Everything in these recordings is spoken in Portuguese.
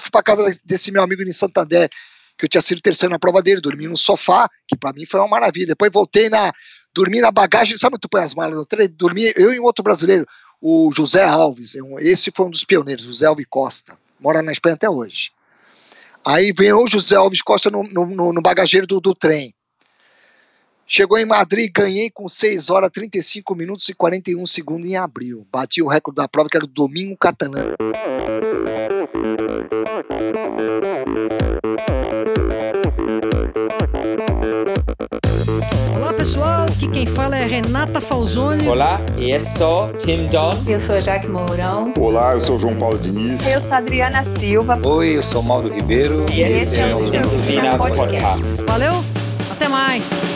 fui para casa desse meu amigo em Santander, que eu tinha sido terceiro na prova dele, dormi no sofá, que para mim foi uma maravilha. Depois voltei na. Dormi na bagagem, sabe onde tu põe as malas? Dormi, eu e um outro brasileiro, o José Alves, é esse foi um dos pioneiros, José Alves Costa, mora na Espanha até hoje. Aí vem o José Alves Costa no, no, no bagageiro do, do trem. Chegou em Madrid, ganhei com 6 horas, 35 minutos e 41 segundos em abril. Bati o recorde da prova, que era o Domingo Catanã. Olá pessoal, aqui quem fala é Renata Falzoni. Olá, e eu sou Tim Don. Eu sou Jaque Mourão. Olá, eu sou João Paulo Diniz. Eu sou Adriana Silva. Oi, eu sou Mauro Ribeiro. E esse é o Endorfina Podcast. Valeu, até mais.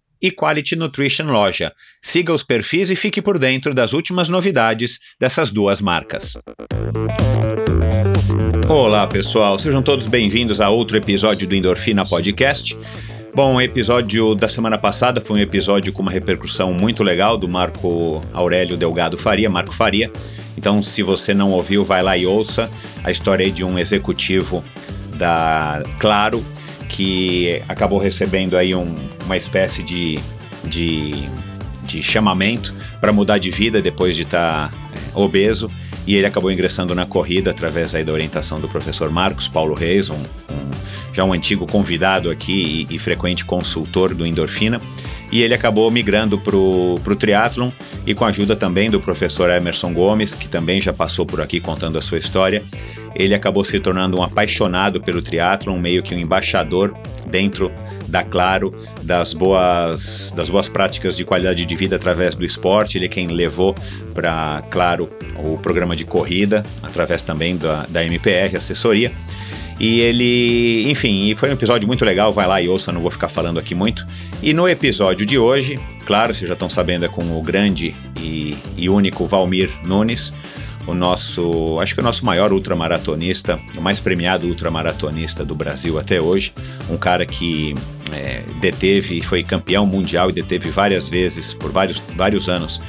e Quality Nutrition Loja. Siga os perfis e fique por dentro das últimas novidades dessas duas marcas. Olá, pessoal, sejam todos bem-vindos a outro episódio do Endorfina Podcast. Bom, o episódio da semana passada foi um episódio com uma repercussão muito legal do Marco Aurélio Delgado Faria, Marco Faria. Então, se você não ouviu, vai lá e ouça a história de um executivo da Claro que acabou recebendo aí um, uma espécie de, de, de chamamento para mudar de vida depois de estar tá, é, obeso. E ele acabou ingressando na corrida através aí da orientação do professor Marcos Paulo Reis, um, um já um antigo convidado aqui e, e, frequente consultor do Endorfina, e ele acabou migrando para o triatlon e com a ajuda também do professor Emerson Gomes, que também já passou por aqui contando a sua história, ele acabou se tornando um apaixonado pelo triatlon, meio que um embaixador dentro da Claro das boas, das boas práticas de qualidade de vida através do esporte. Ele é quem levou para Claro o programa de corrida, através também da, da MPR, assessoria. E ele, enfim, foi um episódio muito legal, vai lá e ouça, não vou ficar falando aqui muito. E no episódio de hoje, claro, vocês já estão sabendo, é com o grande e, e único Valmir Nunes, o nosso, acho que o nosso maior ultramaratonista, o mais premiado ultramaratonista do Brasil até hoje, um cara que é, deteve, foi campeão mundial e deteve várias vezes, por vários, vários anos,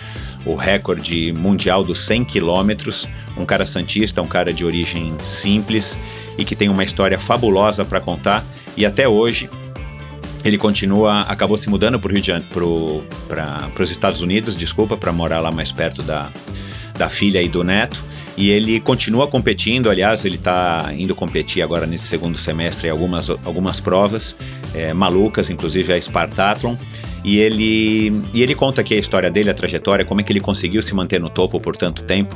o recorde mundial dos 100 quilômetros, um cara santista, um cara de origem simples e que tem uma história fabulosa para contar e até hoje ele continua, acabou se mudando para os Estados Unidos, desculpa, para morar lá mais perto da, da filha e do neto. E ele continua competindo, aliás, ele está indo competir agora nesse segundo semestre em algumas, algumas provas é, malucas, inclusive a Spartathlon. E ele, e ele conta aqui a história dele, a trajetória, como é que ele conseguiu se manter no topo por tanto tempo.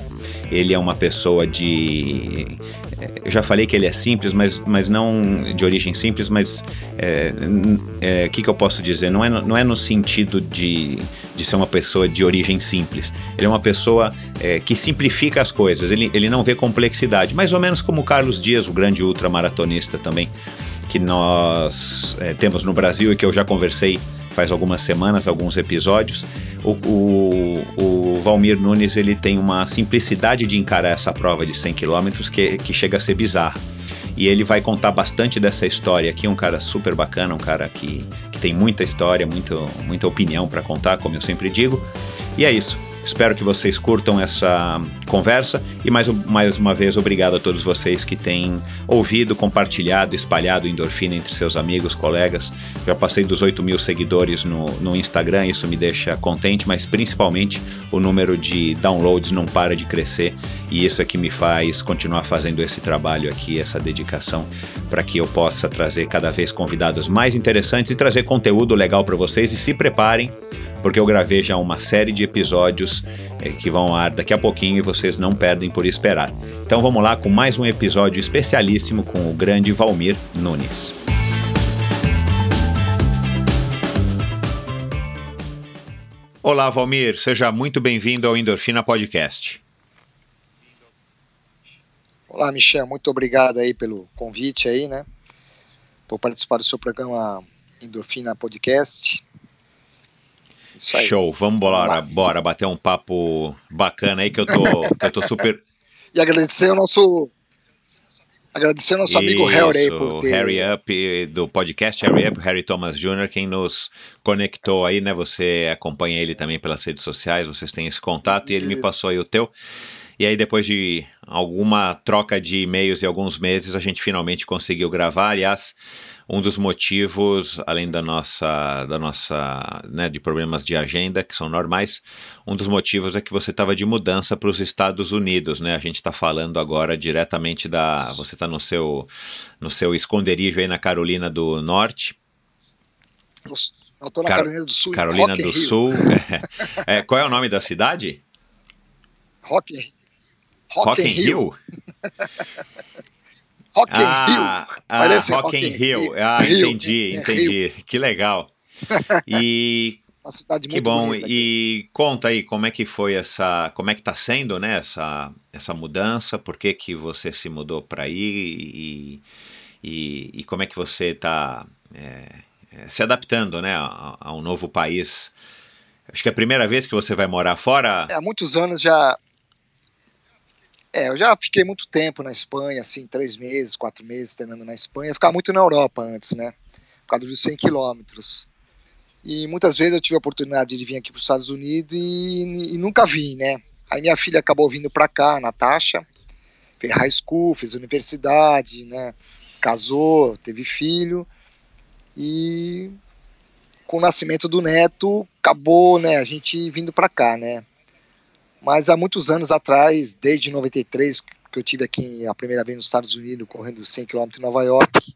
Ele é uma pessoa de. Eu já falei que ele é simples, mas, mas não de origem simples, mas o é, é, que, que eu posso dizer? Não é, não é no sentido de, de ser uma pessoa de origem simples. Ele é uma pessoa é, que simplifica as coisas, ele, ele não vê complexidade, mais ou menos como o Carlos Dias, o grande ultramaratonista também, que nós é, temos no Brasil e que eu já conversei faz algumas semanas, alguns episódios. O, o, o, Valmir Nunes ele tem uma simplicidade de encarar essa prova de 100 km que, que chega a ser bizarra. E ele vai contar bastante dessa história aqui, um cara super bacana, um cara que, que tem muita história, muito, muita opinião para contar, como eu sempre digo. E é isso. Espero que vocês curtam essa conversa e mais, mais uma vez obrigado a todos vocês que têm ouvido, compartilhado, espalhado endorfina entre seus amigos, colegas. Já passei dos 8 mil seguidores no, no Instagram, isso me deixa contente, mas principalmente o número de downloads não para de crescer e isso é que me faz continuar fazendo esse trabalho aqui, essa dedicação, para que eu possa trazer cada vez convidados mais interessantes e trazer conteúdo legal para vocês. E se preparem porque eu gravei já uma série de episódios é, que vão ao ar daqui a pouquinho e vocês não perdem por esperar. Então vamos lá com mais um episódio especialíssimo com o grande Valmir Nunes. Olá, Valmir, seja muito bem-vindo ao Endorfina Podcast. Olá, Michel, muito obrigado aí pelo convite aí, né? Por participar do seu programa Endorfina Podcast. Isso aí. Show, vamos bora, bora bater um papo bacana aí que eu tô, que eu tô super. E agradecer o nosso agradecer ao nosso Isso, amigo Harry por ter... Harry Up do podcast Harry Up, Harry Thomas Jr., quem nos conectou aí, né? Você acompanha ele também pelas redes sociais, vocês têm esse contato Isso. e ele me passou aí o teu. E aí, depois de alguma troca de e-mails e alguns meses, a gente finalmente conseguiu gravar. Aliás, um dos motivos, além da nossa, da nossa, né, de problemas de agenda que são normais, um dos motivos é que você estava de mudança para os Estados Unidos, né? A gente está falando agora diretamente da, você está no seu, no seu esconderijo aí na Carolina do Norte. Eu estou na Car Carolina do Sul. Carolina do Sul. É. qual é o nome da cidade? Rock, Rock, Rock in Rio. Rock ah, in Rio. Ah, Parece Rock, Rock in Rio. Rio. Ah, Rio. entendi, entendi. Rio. Que legal. E uma cidade muito que bom. E conta aí como é que foi essa, como é que está sendo, né, essa, essa mudança? Por que que você se mudou para aí e, e, e, como é que você está é, é, se adaptando, né, a, a, um novo país? Acho que é a primeira vez que você vai morar fora. É, há muitos anos já é, eu já fiquei muito tempo na Espanha, assim, três meses, quatro meses treinando na Espanha. Eu ficava muito na Europa antes, né? Por causa dos 100 quilômetros. E muitas vezes eu tive a oportunidade de vir aqui para os Estados Unidos e, e, nunca vim, né? Aí minha filha acabou vindo para cá, Natasha, fez high school, fez universidade, né? Casou, teve filho. E com o nascimento do neto, acabou, né? A gente vindo para cá, né? Mas há muitos anos atrás, desde 93, que eu tive aqui a primeira vez nos Estados Unidos, correndo 100 km em Nova York,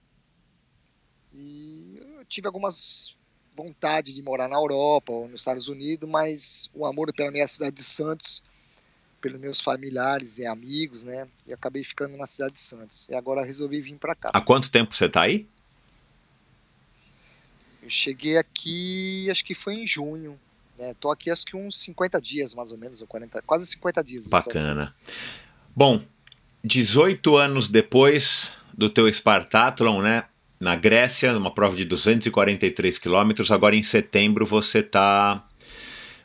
e eu tive algumas vontade de morar na Europa ou nos Estados Unidos, mas o amor pela minha cidade de Santos, pelos meus familiares e amigos, né? E acabei ficando na cidade de Santos. E agora resolvi vir para cá. Há quanto tempo você está aí? Eu cheguei aqui, acho que foi em junho. É, tô aqui acho que uns 50 dias, mais ou menos, ou 40, quase 50 dias. Bacana. Bom, 18 anos depois do teu Spartathlon, né? Na Grécia, numa prova de 243 quilômetros, agora em setembro você tá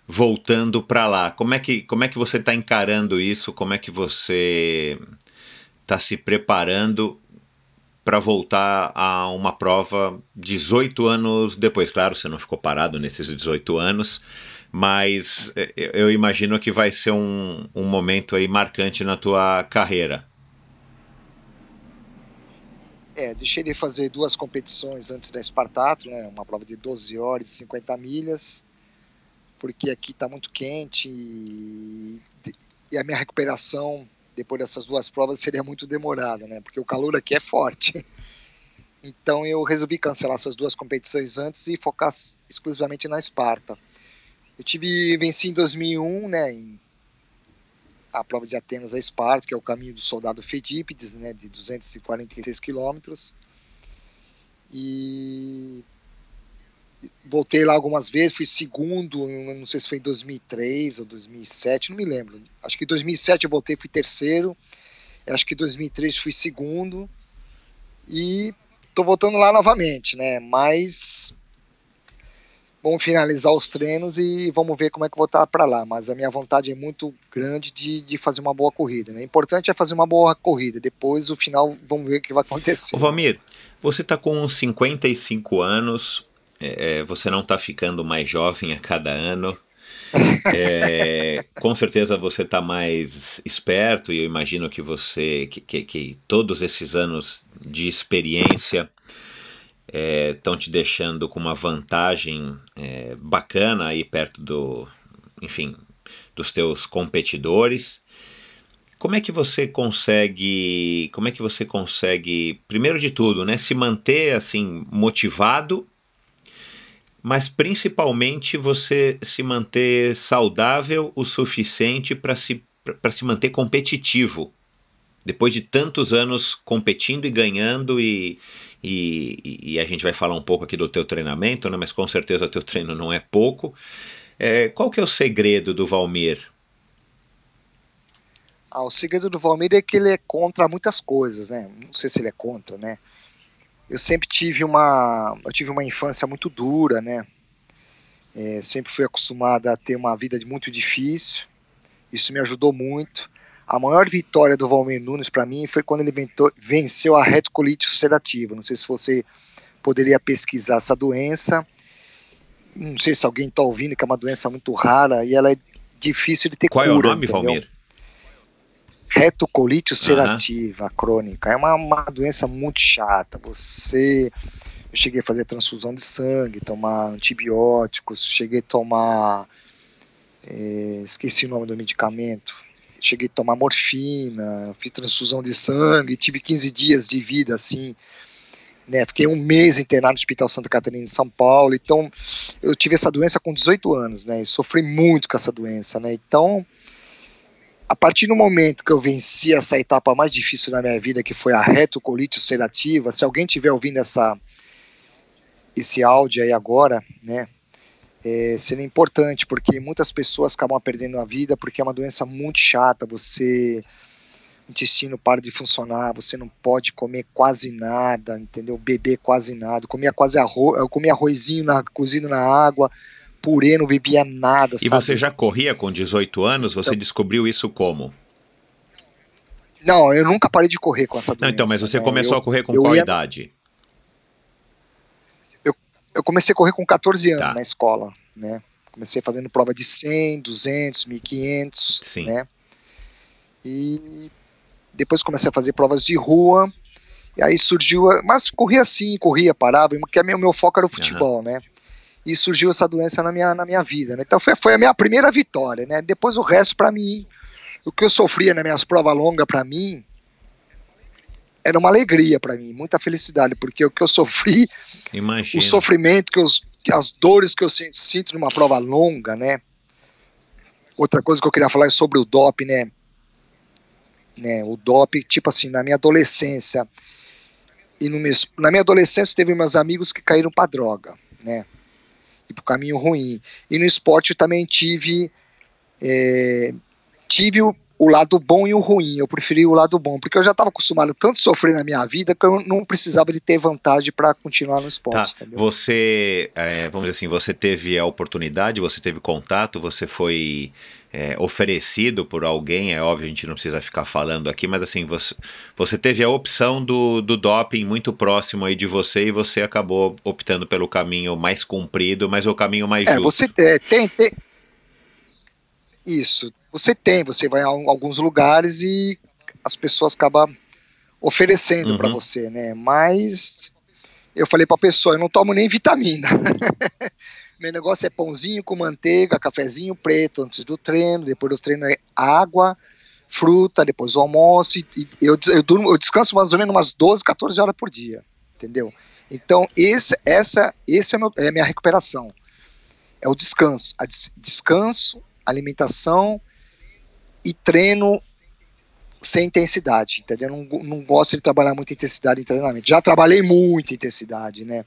voltando para lá. Como é que como é que você está encarando isso? Como é que você está se preparando para voltar a uma prova 18 anos depois? Claro, você não ficou parado nesses 18 anos, mas é, eu imagino que vai ser um, um momento aí marcante na tua carreira. É, deixei de fazer duas competições antes da Espartato, né, uma prova de 12 horas e 50 milhas, porque aqui está muito quente e, e, a minha recuperação depois dessas duas provas seria muito demorada, né, porque o calor aqui é forte. Então eu resolvi cancelar essas duas competições antes e focar exclusivamente na Esparta. Eu tive venci em 2001, né, em a prova de Atenas a Esparta, que é o caminho do soldado Fedípides, né, de 246 quilômetros. E voltei lá algumas vezes, fui segundo, não sei se foi em 2003 ou 2007, não me lembro. Acho que em 2007 eu voltei, fui terceiro. Acho que em 2003 fui segundo. E tô voltando lá novamente, né? Mas vamos finalizar os treinos e vamos ver como é que vou estar para lá. Mas a minha vontade é muito grande de, de fazer uma boa corrida. Né? O importante é fazer uma boa corrida. Depois, o final, vamos ver o que vai acontecer. Ô, Valmir, você está com 55 anos, é, é, você não está ficando mais jovem a cada ano. É, com certeza você está mais esperto e eu imagino que você que, que, que todos esses anos de experiência estão é, te deixando com uma vantagem é, bacana aí perto do, enfim, dos teus competidores. Como é que você consegue, como é que você consegue, primeiro de tudo, né, se manter assim motivado, mas principalmente você se manter saudável o suficiente para se se manter competitivo depois de tantos anos competindo e ganhando e, e, e, a gente vai falar um pouco aqui do teu treinamento, né? mas com certeza o teu treino não é pouco. É, qual que é o segredo do Valmir? Ah, o segredo do Valmir é que ele é contra muitas coisas, né? Não sei se ele é contra, né? Eu sempre tive uma, eu tive uma infância muito dura, né? É, sempre fui acostumado a ter uma vida muito difícil. Isso me ajudou muito. A maior vitória do Valmir Nunes para mim foi quando ele ventou, venceu a retocolite ulcerativa. Não sei se você poderia pesquisar essa doença. Não sei se alguém está ouvindo, que é uma doença muito rara e ela é difícil de ter Qual cura. Qual é o nome, entendeu? Valmir? Retocolite ulcerativa uhum. crônica. É uma, uma doença muito chata. Você eu cheguei a fazer transfusão de sangue, tomar antibióticos, cheguei a tomar. É, esqueci o nome do medicamento cheguei a tomar morfina, fiz transfusão de sangue, tive 15 dias de vida assim, né? Fiquei um mês internado no Hospital Santa Catarina em São Paulo, então eu tive essa doença com 18 anos, né? E sofri muito com essa doença, né? Então, a partir do momento que eu venci essa etapa mais difícil na minha vida, que foi a retocolite ulcerativa, se alguém tiver ouvindo essa esse áudio aí agora, né? é, seria importante, porque muitas pessoas acabam perdendo a vida porque é uma doença muito chata, você o intestino para de funcionar, você não pode comer quase nada, entendeu? Beber quase nada, comia quase arroz, eu comia arrozinho na, cozido na água, purê, não bebia nada, E sabe? você já corria com 18 anos, você então, descobriu isso como? Não, eu nunca parei de correr com essa doença. Não, então, mas você né? começou eu, a correr com qual ia... idade? eu comecei a correr com 14 anos tá. na escola, né? Comecei fazendo prova de 100, 200, 1500, Sim. né? E depois comecei a fazer provas de rua. E aí surgiu, mas corria assim, corria, parava, porque o meu foco era o futebol, uhum. né? E surgiu essa doença na minha, na minha vida, né? Então foi, foi a minha primeira vitória, né? Depois o resto para mim, o que eu sofria nas minhas provas longas para mim, era uma alegria para mim, muita felicidade, porque o que eu sofri, Imagina. o sofrimento que eu, as dores que eu sinto numa prova longa, né? Outra coisa que eu queria falar é sobre o DOP, né? né? O DOP, tipo assim, na minha adolescência e no na minha adolescência teve meus amigos que caíram para droga, né? E pro caminho ruim. E no esporte eu também tive é, tive o lado bom e o ruim. Eu preferi o lado bom, porque eu já estava acostumado tanto a sofrer na minha vida que eu não precisava de ter vantagem para continuar no esporte. Tá. Você, é, vamos dizer assim, você teve a oportunidade, você teve contato, você foi é, oferecido por alguém, é óbvio, a gente não precisa ficar falando aqui, mas assim, você, você teve a opção do, do doping muito próximo aí de você e você acabou optando pelo caminho mais comprido, mas o caminho mais é, justo. Você é, tem, tem, isso. Você tem, você vai a alguns lugares e as pessoas acabam oferecendo uhum. para você, né? Mas eu falei para a pessoa, eu não tomo nem vitamina. Meu negócio é pãozinho com manteiga, cafezinho preto antes do treino, depois do treino é água, fruta, depois o almoço. E eu, eu, durmo, eu descanso mais ou menos umas 12, 14 horas por dia, entendeu? Então, esse, essa, esse é, meu, é a minha recuperação. É o descanso. A des, descanso, alimentação e treino sem intensidade, entendeu? Não, não gosto de trabalhar muita intensidade em treinamento. Já trabalhei muita intensidade, né?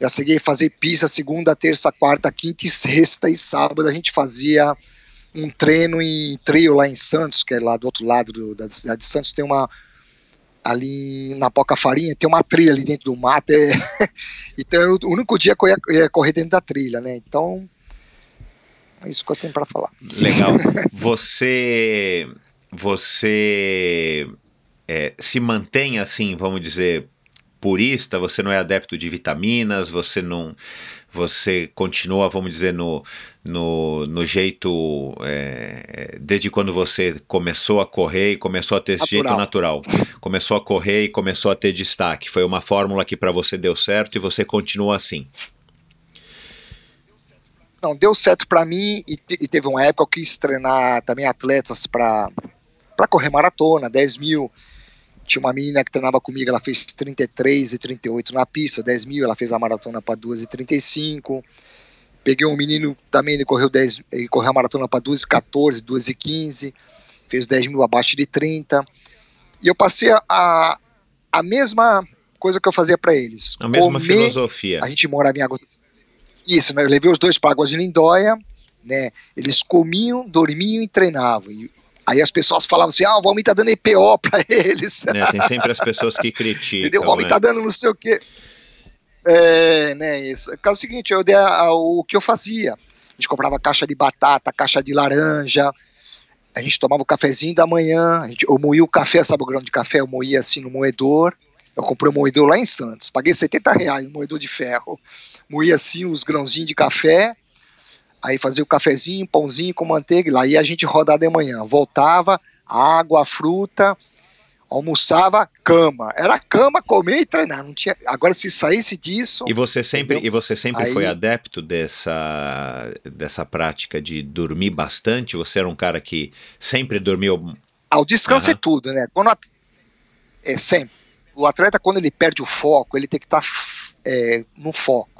Já cheguei a fazer pista segunda, terça, quarta, quinta e sexta e sábado. A gente fazia um treino em trio lá em Santos, que é lá do outro lado do, da cidade de Santos. Tem uma. Ali na Poca Farinha, tem uma trilha ali dentro do mato. É, então, o único dia que eu ia, ia correr dentro da trilha, né? Então, é isso que eu tenho para falar. Legal. Você. Você. É, se mantém assim, vamos dizer, purista, você não é adepto de vitaminas, você não. Você continua, vamos dizer, no, no, no jeito. É, desde quando você começou a correr e começou a ter esse jeito natural. Começou a correr e começou a ter destaque. Foi uma fórmula que para você deu certo e você continua assim. Não, deu certo para mim e, e, teve uma época que eu quis treinar também atletas para correr maratona, 10 mil. Tinha uma menina que treinava comigo, ela fez 33 e 38 na pista, 10 mil, ela fez a maratona para 2 e 35. Peguei um menino também, ele correu, 10, ele correu a maratona para 2 e 14, 2 e 15, fez 10 mil abaixo de 30. E eu passei a, a mesma coisa que eu fazia para eles. A mesma Comer, filosofia. A gente morava em Águas... Isso, né, eu levei os dois para Águas de Lindóia, né, eles comiam, dormiam e treinavam. E Aí as pessoas falavam assim: ah, o Valmir tá dando EPO para eles. É, tem sempre as pessoas que criticam. Entendeu? O Valmir né? tá dando não sei o quê. É, né, isso. É o seguinte, eu dei a, a, o que eu fazia. A gente comprava caixa de batata, caixa de laranja, a gente tomava o cafezinho da manhã, a gente, eu moía o café, sabe o grão de café? Eu moía assim no moedor. Eu comprei um moedor lá em Santos, paguei 70 reais, um moedor de ferro. Moía assim os grãozinhos de café, aí fazia o cafezinho, pãozinho com manteiga, lá ia a gente rodar de manhã. Voltava, água, fruta, almoçava, cama. Era cama, comer e treinar. Não tinha. Agora, se saísse disso. E você sempre, e você sempre aí... foi adepto dessa, dessa prática de dormir bastante? Você era um cara que sempre dormiu. Ah, o descanso uhum. é tudo, né? Quando a... É sempre. O atleta, quando ele perde o foco, ele tem que estar tá, é, no foco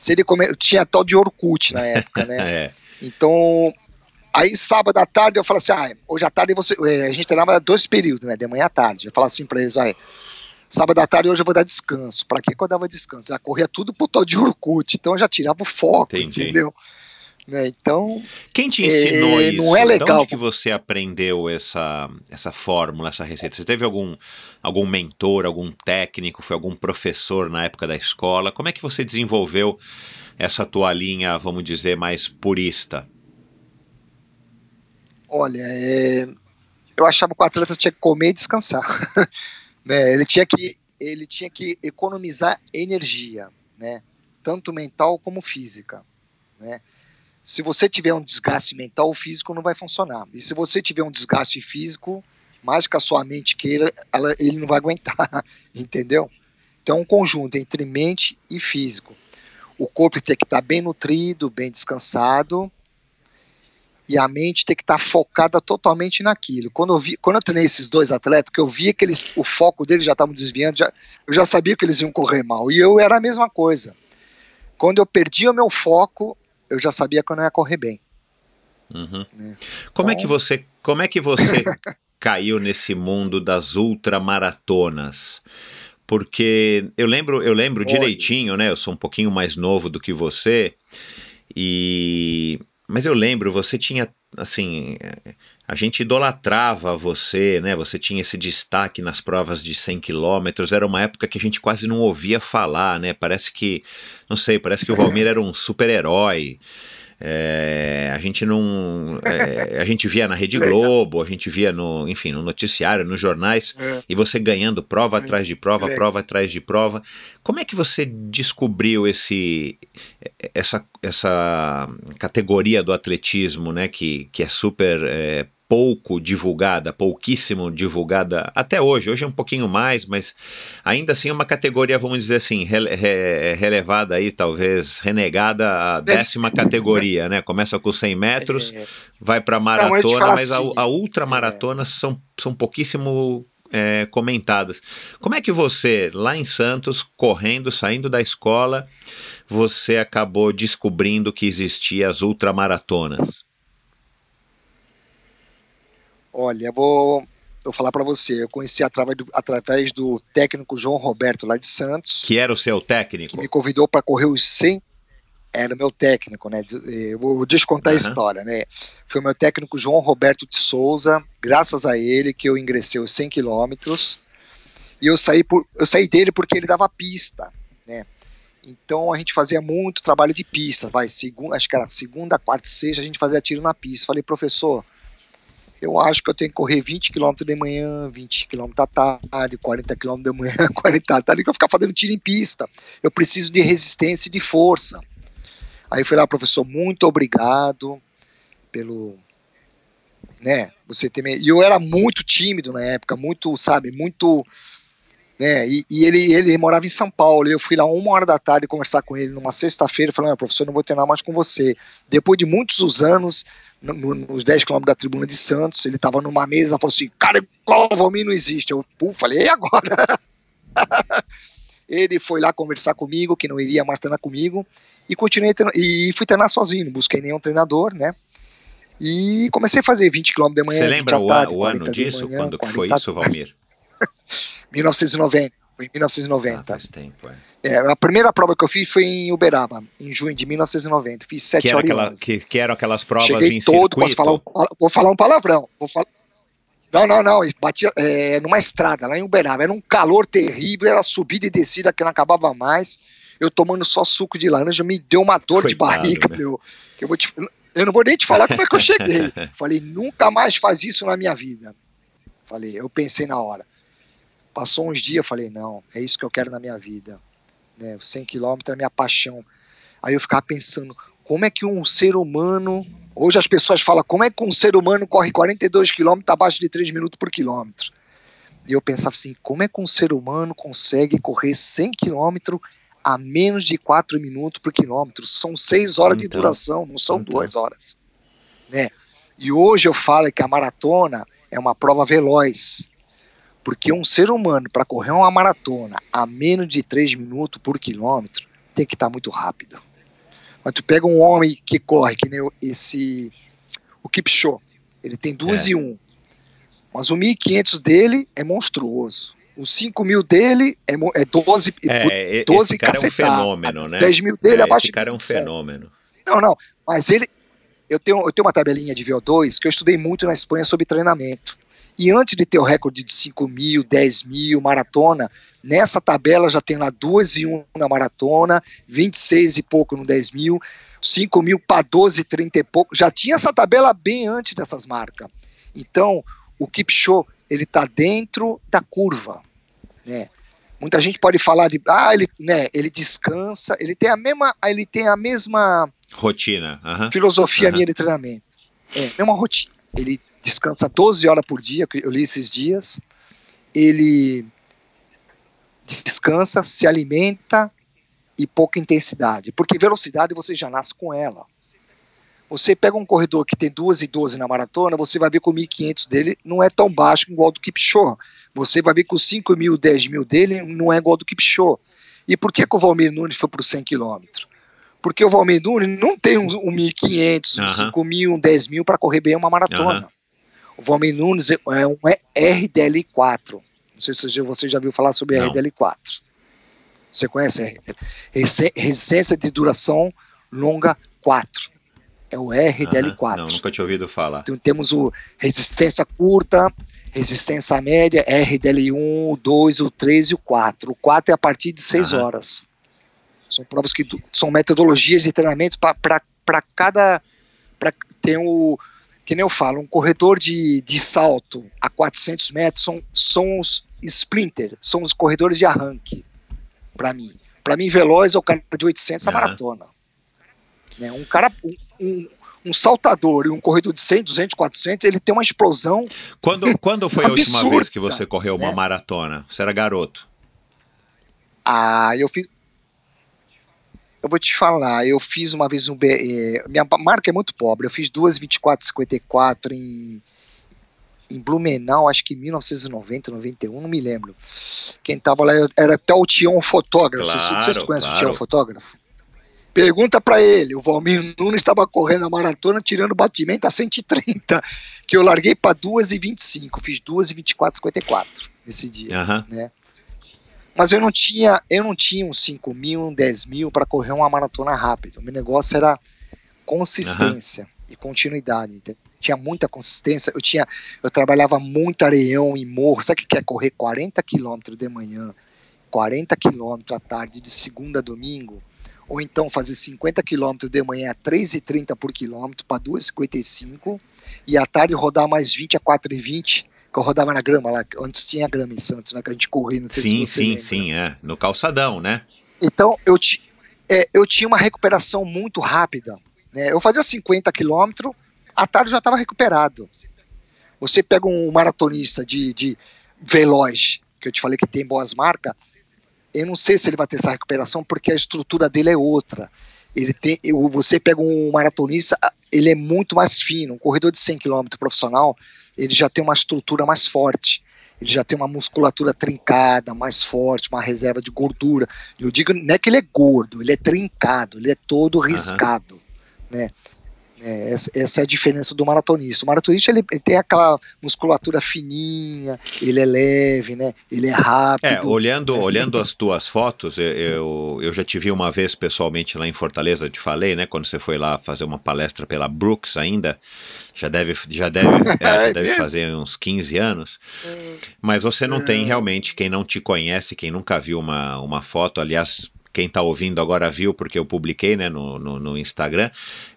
se ele come... tinha tal de Orkut na época, né? é. Então, aí sábado à tarde eu falo assim, ah, hoje à tarde você, é, a gente treinava dois períodos, né, de manhã à tarde. Eu falava assim para eles, ah, sábado à tarde hoje eu vou dar descanso. Para que eu dava descanso? Já corria tudo pro tal de Orkut, então eu já tirava o foco, Entendi. entendeu? Né? Então. Quem te ensinou é, isso? Não é legal. De onde que você aprendeu essa, essa fórmula, essa receita? Você teve algum, algum mentor, algum técnico, foi algum professor na época da escola? Como é que você desenvolveu essa tua linha, vamos dizer, mais purista? Olha, é, eu achava que o atleta tinha que comer e descansar. né? Ele tinha que ele tinha que economizar energia, né? Tanto mental como física, né? Se você tiver um desgaste mental, o físico não vai funcionar. E se você tiver um desgaste físico, mais que a sua mente queira, ela, ele não vai aguentar, entendeu? Então é um conjunto entre mente e físico. O corpo tem que estar bem nutrido, bem descansado, e a mente tem que estar focada totalmente naquilo. Quando eu, vi, quando eu treinei esses dois atletas, que eu via que eles, o foco deles já estava desviando, já, eu já sabia que eles iam correr mal. E eu era a mesma coisa. Quando eu perdia o meu foco, eu já sabia que eu não ia correr bem. Uhum. Né? Como então... é que então você, como é que você caiu nesse mundo das ultramaratonas? Porque eu lembro, eu lembro direitinho, né? Eu sou um pouquinho mais novo do que você e mas eu lembro, você tinha, assim, a gente idolatrava você, né? Você tinha esse destaque nas provas de 100 quilômetros. Era uma época que a gente quase não ouvia falar, né? Parece que, não sei, parece que o Valmir era um super-herói. É, a gente não. É, a gente via na Rede Globo, a gente via no, enfim, no noticiário, nos jornais, é. e você ganhando prova atrás de prova, prova atrás de prova. Como é que você descobriu esse, essa, essa categoria do atletismo, né? Que, que é super é, pouco divulgada, pouquíssimo divulgada até hoje. Hoje é um pouquinho mais, mas ainda assim é uma categoria, vamos dizer assim, re, re, relevada aí, talvez renegada a décima categoria, né? Começa com 100 metros, é. vai para maratona, Não, mas assim, a, a ultramaratona é. são, são pouquíssimo é, comentadas. Como é que você, lá em Santos, correndo, saindo da escola, você acabou descobrindo que existiam as ultramaratonas? Olha, eu vou, vou falar para você. Eu conheci através do, através do técnico João Roberto lá de Santos. Que era o seu técnico? Que me convidou para correr os 100. Era o meu técnico, né? Eu vou descontar uhum. a história, né? Foi o meu técnico João Roberto de Souza. Graças a ele que eu ingressei os 100 quilômetros. E eu saí, por, eu saí dele porque ele dava pista, né? Então a gente fazia muito trabalho de pista, vai, segunda, acho que era segunda, quarta e sexta, a gente fazia tiro na pista. Falei, professor, eu acho que eu tenho que correr 20 km de manhã, 20 km da tarde, 40 km de manhã, 40 da tarde, que eu ficar fazendo tiro em pista. Eu preciso de resistência e de força. Aí foi lá, professor, muito obrigado pelo, né, você ter E eu era muito tímido na época, muito, sabe, muito né? E, e, ele, ele morava em São Paulo. Eu fui lá uma hora da tarde conversar com ele numa sexta-feira. Ah, professor, não vou treinar mais com você. Depois de muitos anos, no, no, nos 10 quilômetros da tribuna de Santos, ele estava numa mesa falou assim: Cara, igual o Valmir não existe. Eu pô, falei, e agora? ele foi lá conversar comigo, que não iria mais treinar comigo, e continuei e fui treinar sozinho, não busquei nenhum treinador, né? E comecei a fazer 20 km de manhã. Você lembra o, tarde, o ano disso? Manhã, quando que foi isso, Valmir? 1990. Foi em 1990. Ah, faz tempo, é. é. A primeira prova que eu fiz foi em Uberaba, em junho de 1990. Fiz 7 que horas aquela, que, que, eram aquelas provas Cheguei em todo, circuito? Posso falar um, vou falar um palavrão. Vou falar, não, não, não. Batia é, numa estrada lá em Uberaba. Era um calor terrível, era subida e descida que não acabava mais. Eu tomando só suco de laranja, me deu uma dor Coitado, de barriga, né? meu. Que eu, vou te, eu não vou nem te falar como é que eu cheguei. Falei, nunca mais faz isso na minha vida. Falei, eu pensei na hora. Passou uns dias, falei, não, é isso que eu quero na minha vida. Né? 100 quilômetros é minha paixão. Aí eu ficava pensando, como é que um ser humano. Hoje as pessoas falam, como é que um ser humano corre 42 quilômetros abaixo de 3 minutos por quilômetro? E eu pensava assim, como é que um ser humano consegue correr 100 quilômetros a menos de 4 minutos por quilômetro? São 6 horas então, de duração, não são então. 2 horas. Né? E hoje eu falo que a maratona é uma prova veloz. Porque um ser humano, para correr uma maratona a menos de 3 minutos por quilômetro, tem que estar tá muito rápido. Mas tu pega um homem que corre, que nem esse. O Kipchoge, ele tem 2 é. e 1. Um, mas o 1.500 dele é monstruoso. O 5 mil dele é, é 12, é, 12 esse cara é um fenômeno, né? 10 mil dele é, abaixo esse cara é um fenômeno. Não, não. Mas ele. Eu tenho, eu tenho uma tabelinha de VO2 que eu estudei muito na Espanha sobre treinamento. E antes de ter o recorde de 5 mil, 10 mil, maratona, nessa tabela já tem lá 2 e 1 na maratona, 26 e pouco no 10 mil, 5 mil para 12, 30 e pouco. Já tinha essa tabela bem antes dessas marcas. Então, o Kipchoge, ele está dentro da curva, né? Muita gente pode falar de, ah, ele, né, ele descansa, ele tem a mesma, ele tem a mesma rotina, filosofia minha de treinamento. É, mesma rotina. Ele descansa 12 horas por dia, eu li esses dias. Ele descansa, se alimenta e pouca intensidade, porque velocidade você já nasce com ela. Você pega um corredor que tem 2 e 12 na maratona, você vai ver que o 1.500 dele não é tão baixo igual ao do Kipchoge. Você vai ver que o 5 mil, 10 mil dele não é igual ao do Kipchoge. E por que, que o Valmir Nunes foi para os 100 quilômetros? Porque o Valmir Nunes não tem um, um 1.500, um 5 mil, um 10 mil para correr bem uma maratona. O Valmir Nunes é um RDL4. Não sei se você já viu falar sobre Não. RDL4. Você conhece? Resistência de duração longa 4. É o RDL4. Não, nunca tinha ouvido falar. Então temos o resistência curta, resistência média, RDL1, o 2, o 3 e o 4. O 4 é a partir de 6 Aham. horas. São provas que são metodologias de treinamento para cada. Pra, tem o. Que nem eu falo, um corredor de, de salto a 400 metros são, são os sprinter, são os corredores de arranque, para mim. Para mim, veloz é o cara de 800 a Aham. maratona. Né? Um cara, um, um, um saltador e um corredor de 100, 200, 400, ele tem uma explosão Quando, quando foi a última Absurda, vez que você correu uma né? maratona? Você era garoto. Ah, eu fiz. Eu vou te falar, eu fiz uma vez um. Eh, minha marca é muito pobre, eu fiz duas 24,54 em, em Blumenau, acho que em 1990, 91, não me lembro. Quem tava lá era até o Tião fotógrafo. Você- você Claro, conhece o claro. Tião fotógrafo? Pergunta pra ele, o Valmir Nunes estava correndo a maratona tirando batimento a 130, que eu larguei para 2,25, fiz 2,24,54 nesse dia Aham. Mas eu não tinha, eu não tinha uns 5 mil, um 10 mil para correr uma maratona rápida. O meu negócio era consistência e continuidade. entende? Tinha muita consistência. Eu tinha, eu trabalhava muito areião e morro. Sabe o que é correr 40 quilômetros de manhã, 40 quilômetros à tarde, de segunda a domingo? Ou então fazer 50 quilômetros de manhã a 3,30 por quilômetro para 2,55 e à tarde rodar mais 20 a 4,20 que eu rodava na grama lá, antes tinha grama em Santos, né, que a gente corria, não sei Sim, se sim, lembra. sim, é. No calçadão, né? Então, eu, ti, é, eu tinha uma recuperação muito rápida. Né? Eu fazia 50 quilômetros, à tarde já estava recuperado. Você pega um maratonista de, de veloz, que eu te falei que tem boas marcas, eu não sei se ele vai ter essa recuperação, porque a estrutura dele é outra. Ele tem, você pega um maratonista, ele é muito mais fino. Um corredor de 100 km profissional, ele já tem uma estrutura mais forte. Ele já tem uma musculatura trincada, mais forte, uma reserva de gordura. Eu digo, não é que ele é gordo, ele é trincado, ele é todo riscado, né? É, essa, essa é a diferença do maratonista. O maratonista ele, ele tem aquela musculatura fininha, ele é leve, né? Ele é rápido. É, olhando, olhando as tuas fotos, eu, eu, eu já te vi uma vez pessoalmente lá em Fortaleza, eu te falei, né? Quando você foi lá fazer uma palestra pela Brooks ainda, já deve, já deve, é, já É deve fazer uns 15 anos. Mas você não tem realmente, quem não te conhece, quem nunca viu uma, uma foto, aliás, quem está ouvindo agora viu, porque eu publiquei né, no, no, no Instagram,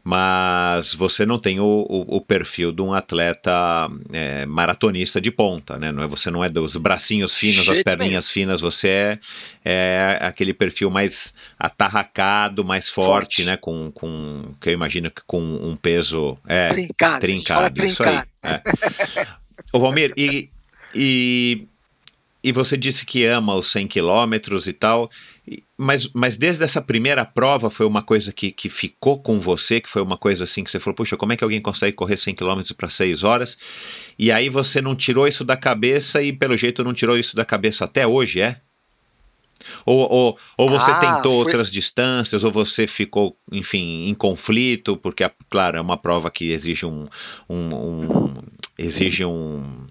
mas você não tem o, o, o perfil de um atleta é, maratonista de ponta, né? Não é, você não é dos bracinhos finos, as Jeito perninhas finas, você é, é aquele perfil mais atarracado, mais forte, Forte. né? Com, com, que eu imagino que com um peso... É, trincado. trincado, isso aí. trincado. É. Ô Valmir, e, e, e você disse que ama os 100 quilômetros e tal, mas, mas desde essa primeira prova foi uma coisa que, que ficou com você, que foi uma coisa assim que você falou, puxa, como é que alguém consegue correr 100 quilômetros para 6 horas? E aí você não tirou isso da cabeça e pelo jeito não tirou isso da cabeça até hoje, é? Ou, ou, ou você Ah, tentou foi- outras distâncias, ou você ficou, enfim, em conflito, porque, claro, é uma prova que exige um. um- um- exige um.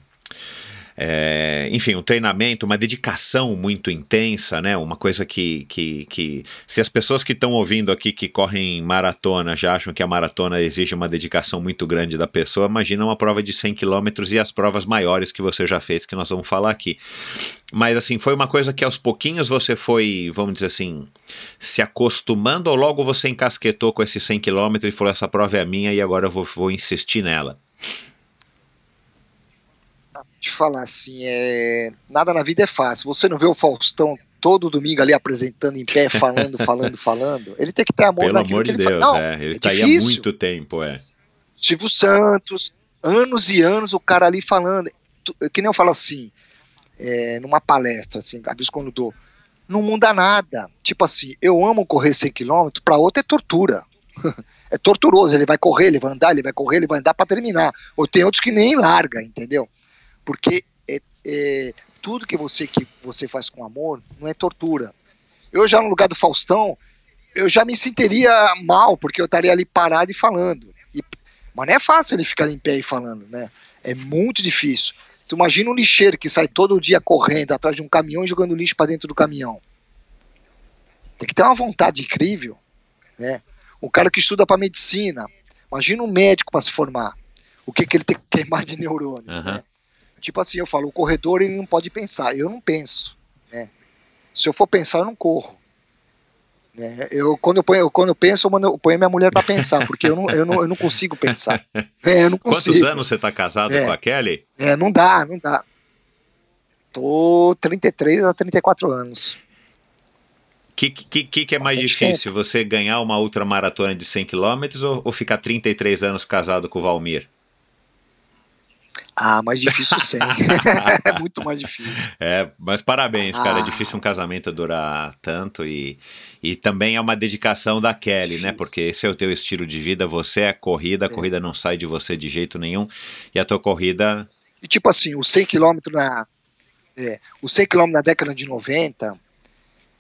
É, enfim, um treinamento, uma dedicação muito intensa, né? Uma coisa que, que, que se as pessoas que estão ouvindo aqui que correm maratona já acham que a maratona exige uma dedicação muito grande da pessoa, imagina uma prova de 100 quilômetros e as provas maiores que você já fez, que nós vamos falar aqui. Mas assim, foi uma coisa que aos pouquinhos você foi, vamos dizer assim, se acostumando ou logo você encasquetou com esses 100 quilômetros e falou, essa prova é minha e agora eu vou, vou insistir nela. Te falar assim, é... nada na vida é fácil. Você não vê o Faustão todo domingo ali apresentando em pé, falando, falando, falando. Ele tem que ter amor Pelo naquilo amor de ele Deus, fala. Não, é, ele é tá aí há difícil. muito tempo, é. Silvio Santos, anos e anos o cara ali falando. Tu- Que nem eu falo assim, é, numa palestra, assim, às vezes quando dou, não muda nada. Tipo assim, eu amo correr 100 km, para outro é tortura. é torturoso, ele vai correr, ele vai andar, ele vai correr, ele vai andar para terminar. Ou tem outros que nem larga, entendeu? Porque é, é, tudo que você que você faz com amor não é tortura. Eu já no lugar do Faustão, eu já me sentiria mal, porque eu estaria ali parado e falando. E, mas não é fácil ele ficar em pé e falando, né? É muito difícil. Tu imagina um lixeiro que sai todo dia correndo atrás de um caminhão e jogando lixo para dentro do caminhão. Tem que ter uma vontade incrível, né? O cara que estuda para medicina, Imagina um médico para se formar. O que, que ele tem que queimar de neurônios, Aham. né? Tipo assim, eu falo, o corredor ele não pode pensar. Eu não penso, né? Se eu for pensar, eu não corro. Né? Eu, quando, eu, ponho, quando eu penso, eu, mando, eu ponho minha mulher para pensar, porque eu não, eu, não, eu não consigo pensar. É, eu não Quantos consigo. anos você tá casado É. com a Kelly? É, não dá, não dá. Tô 33 a 34 anos. O que, que, que, que é mais Bastante difícil? Você ganhar uma ultramaratona de 100 km ou, ou ficar 33 anos casado com o Valmir? Ah, mais difícil sem. é muito mais difícil. É, mas parabéns, cara. É Ah. difícil um casamento durar tanto e, e também é uma dedicação da Kelly, né? Difícil. Porque esse é o teu estilo de vida, você é corrida, a corrida não sai de você de jeito nenhum e a tua corrida E tipo assim, os 100 km na é, os 100 km na década de 90,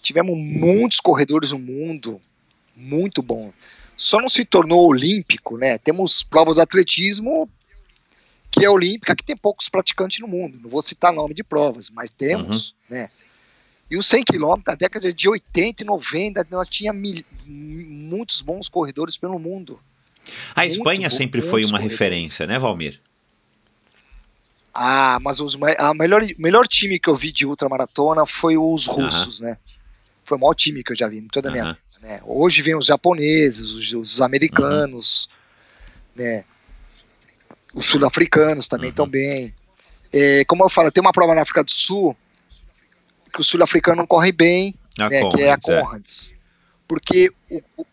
tivemos muitos corredores no mundo muito bons. Só não se tornou olímpico, né? Temos prova do atletismo que é olímpica, que tem poucos praticantes no mundo. Não vou citar nome de provas, mas temos, né? E os 100 km na década de 80 e 90, nós tinha mil- muitos bons corredores pelo mundo. A Muito Espanha bom, sempre foi uma corredores. referência, né, Valmir? Ah, mas os a melhor, melhor time que eu vi de ultramaratona foi os russos, né? Foi o maior time que eu já vi em toda a minha Aham. vida, né? Hoje vem os japoneses, os, os americanos, né? Os sul-africanos também Uhum. estão bem. É, como eu falo, tem uma prova na África do Sul que o sul-africano não corre bem, né, que é a Conrads, é. Conrads. Porque o, o-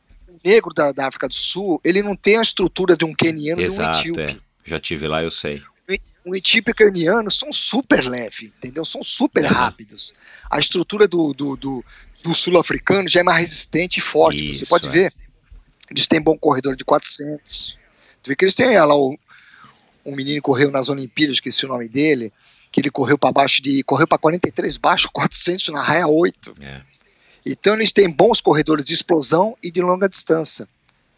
negro da, da África do Sul, ele não tem a estrutura de um queniano e de um Exato, etíope é. Já tive lá, eu sei. o etíope carniano são super leve, entendeu? São super rápidos. A estrutura do, do, do, do sul-africano já é mais resistente e forte. Isso, Você pode é. ver. Eles têm bom corredor de 400. Tu vê que eles têm lá o, um menino correu nas Olimpíadas, esqueci o nome dele, que ele correu para baixo de. correu para 43 baixo, 400 na raia 8. É. Então eles têm bons corredores de explosão e de longa distância,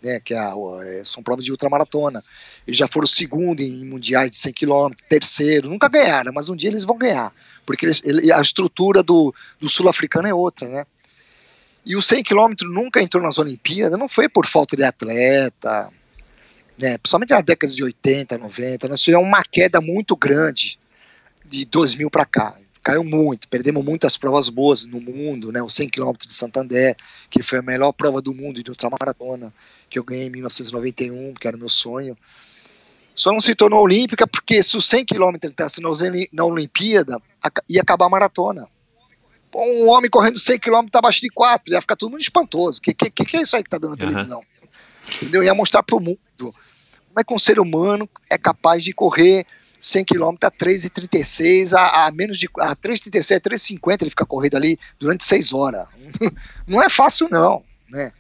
né, que é a- é, são provas de ultramaratona. Eles já foram segundo em mundiais de 100 km, terceiro, nunca ganharam, mas um dia eles vão ganhar, porque eles- ele- a estrutura do, do sul-africano é outra, né? E o 100 km nunca entrou nas Olimpíadas, não foi por falta de atleta, né? Principalmente na década de 80, 90, nós tivemos uma queda muito grande de 2000 para cá. Caiu muito, perdemos muitas provas boas no mundo, né? O 100 km de Santander, que foi a melhor prova do mundo de ultramaratona, que eu ganhei em 1991, que era meu sonho. Só não se tornou olímpica porque se o 100 km entrasse na Oli- na Olimpíada, ia acabar a maratona. Um homem correndo 100 km abaixo de 4, ia ficar todo mundo espantoso. O que, que, que é isso aí que tá dando na Aham. televisão? Entendeu? Ia mostrar pro mundo como é que um ser humano é capaz de correr 100 km a 3,36, a, a menos de a 3,36, a 3,50 ele fica correndo ali durante 6 horas. Não é fácil, não. Né?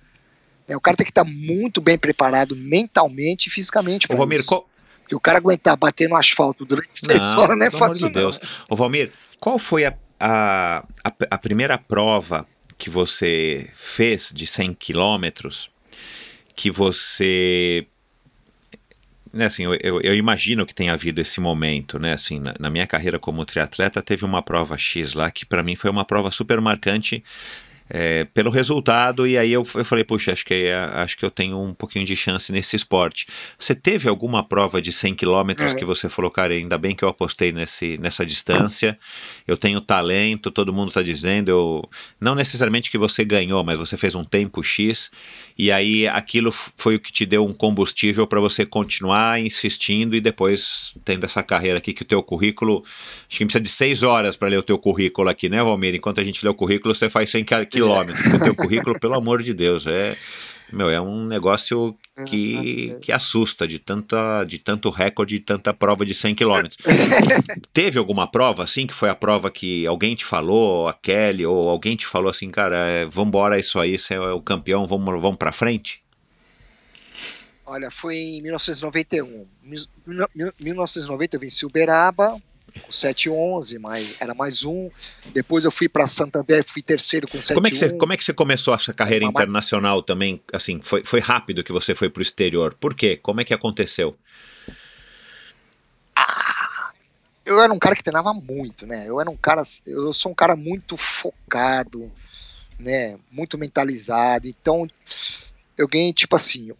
É, o cara tem que estar muito bem preparado mentalmente e fisicamente para Valmir, isso. qual, Porque o cara aguentar bater no asfalto durante 6 horas não é fácil, de Deus. não. Ô, Valmir, qual foi a, a, a, a primeira prova que você fez de 100 quilômetros que você... Né, assim, eu, eu, eu imagino que tenha havido esse momento, né? Assim, na, na minha carreira como triatleta, teve uma prova X lá que para mim foi uma prova super marcante é, pelo resultado, e aí eu, eu falei, puxa, acho que, acho que eu tenho um pouquinho de chance nesse esporte. Você teve alguma prova de 100 quilômetros É. que você falou, cara, ainda bem que eu apostei nesse, nessa distância, eu tenho talento, todo mundo está dizendo, eu, não necessariamente que você ganhou, mas você fez um tempo X, e aí aquilo foi o que te deu um combustível para você continuar insistindo e depois tendo essa carreira aqui que o teu currículo, acho que precisa de seis horas para ler o teu currículo aqui, né, Valmir? Enquanto a gente lê o currículo, você faz 100 qui- quilômetros. O teu currículo, pelo amor de Deus, é, meu, é um negócio que, que assusta de tanta de tanto recorde, de tanta prova de 100 quilômetros. Teve alguma prova assim que foi a prova que alguém te falou, a Kelly ou alguém te falou assim, cara, é, vambora isso aí, você é o campeão, vamos vamos para frente? Olha, foi em 1991. Mis- mil- mil- 1990 eu venci Uberaba com 7,11, mas era mais um. Depois eu fui para Santander, fui terceiro com 7,1. Como é que você como é que você começou essa carreira Uma ma- internacional também? Assim, foi foi rápido que você foi pro exterior. Por quê? Como é que aconteceu? eu era um cara que treinava muito, né? Eu era um cara, eu sou um cara muito focado, né? Muito mentalizado. Então, eu ganhei tipo assim,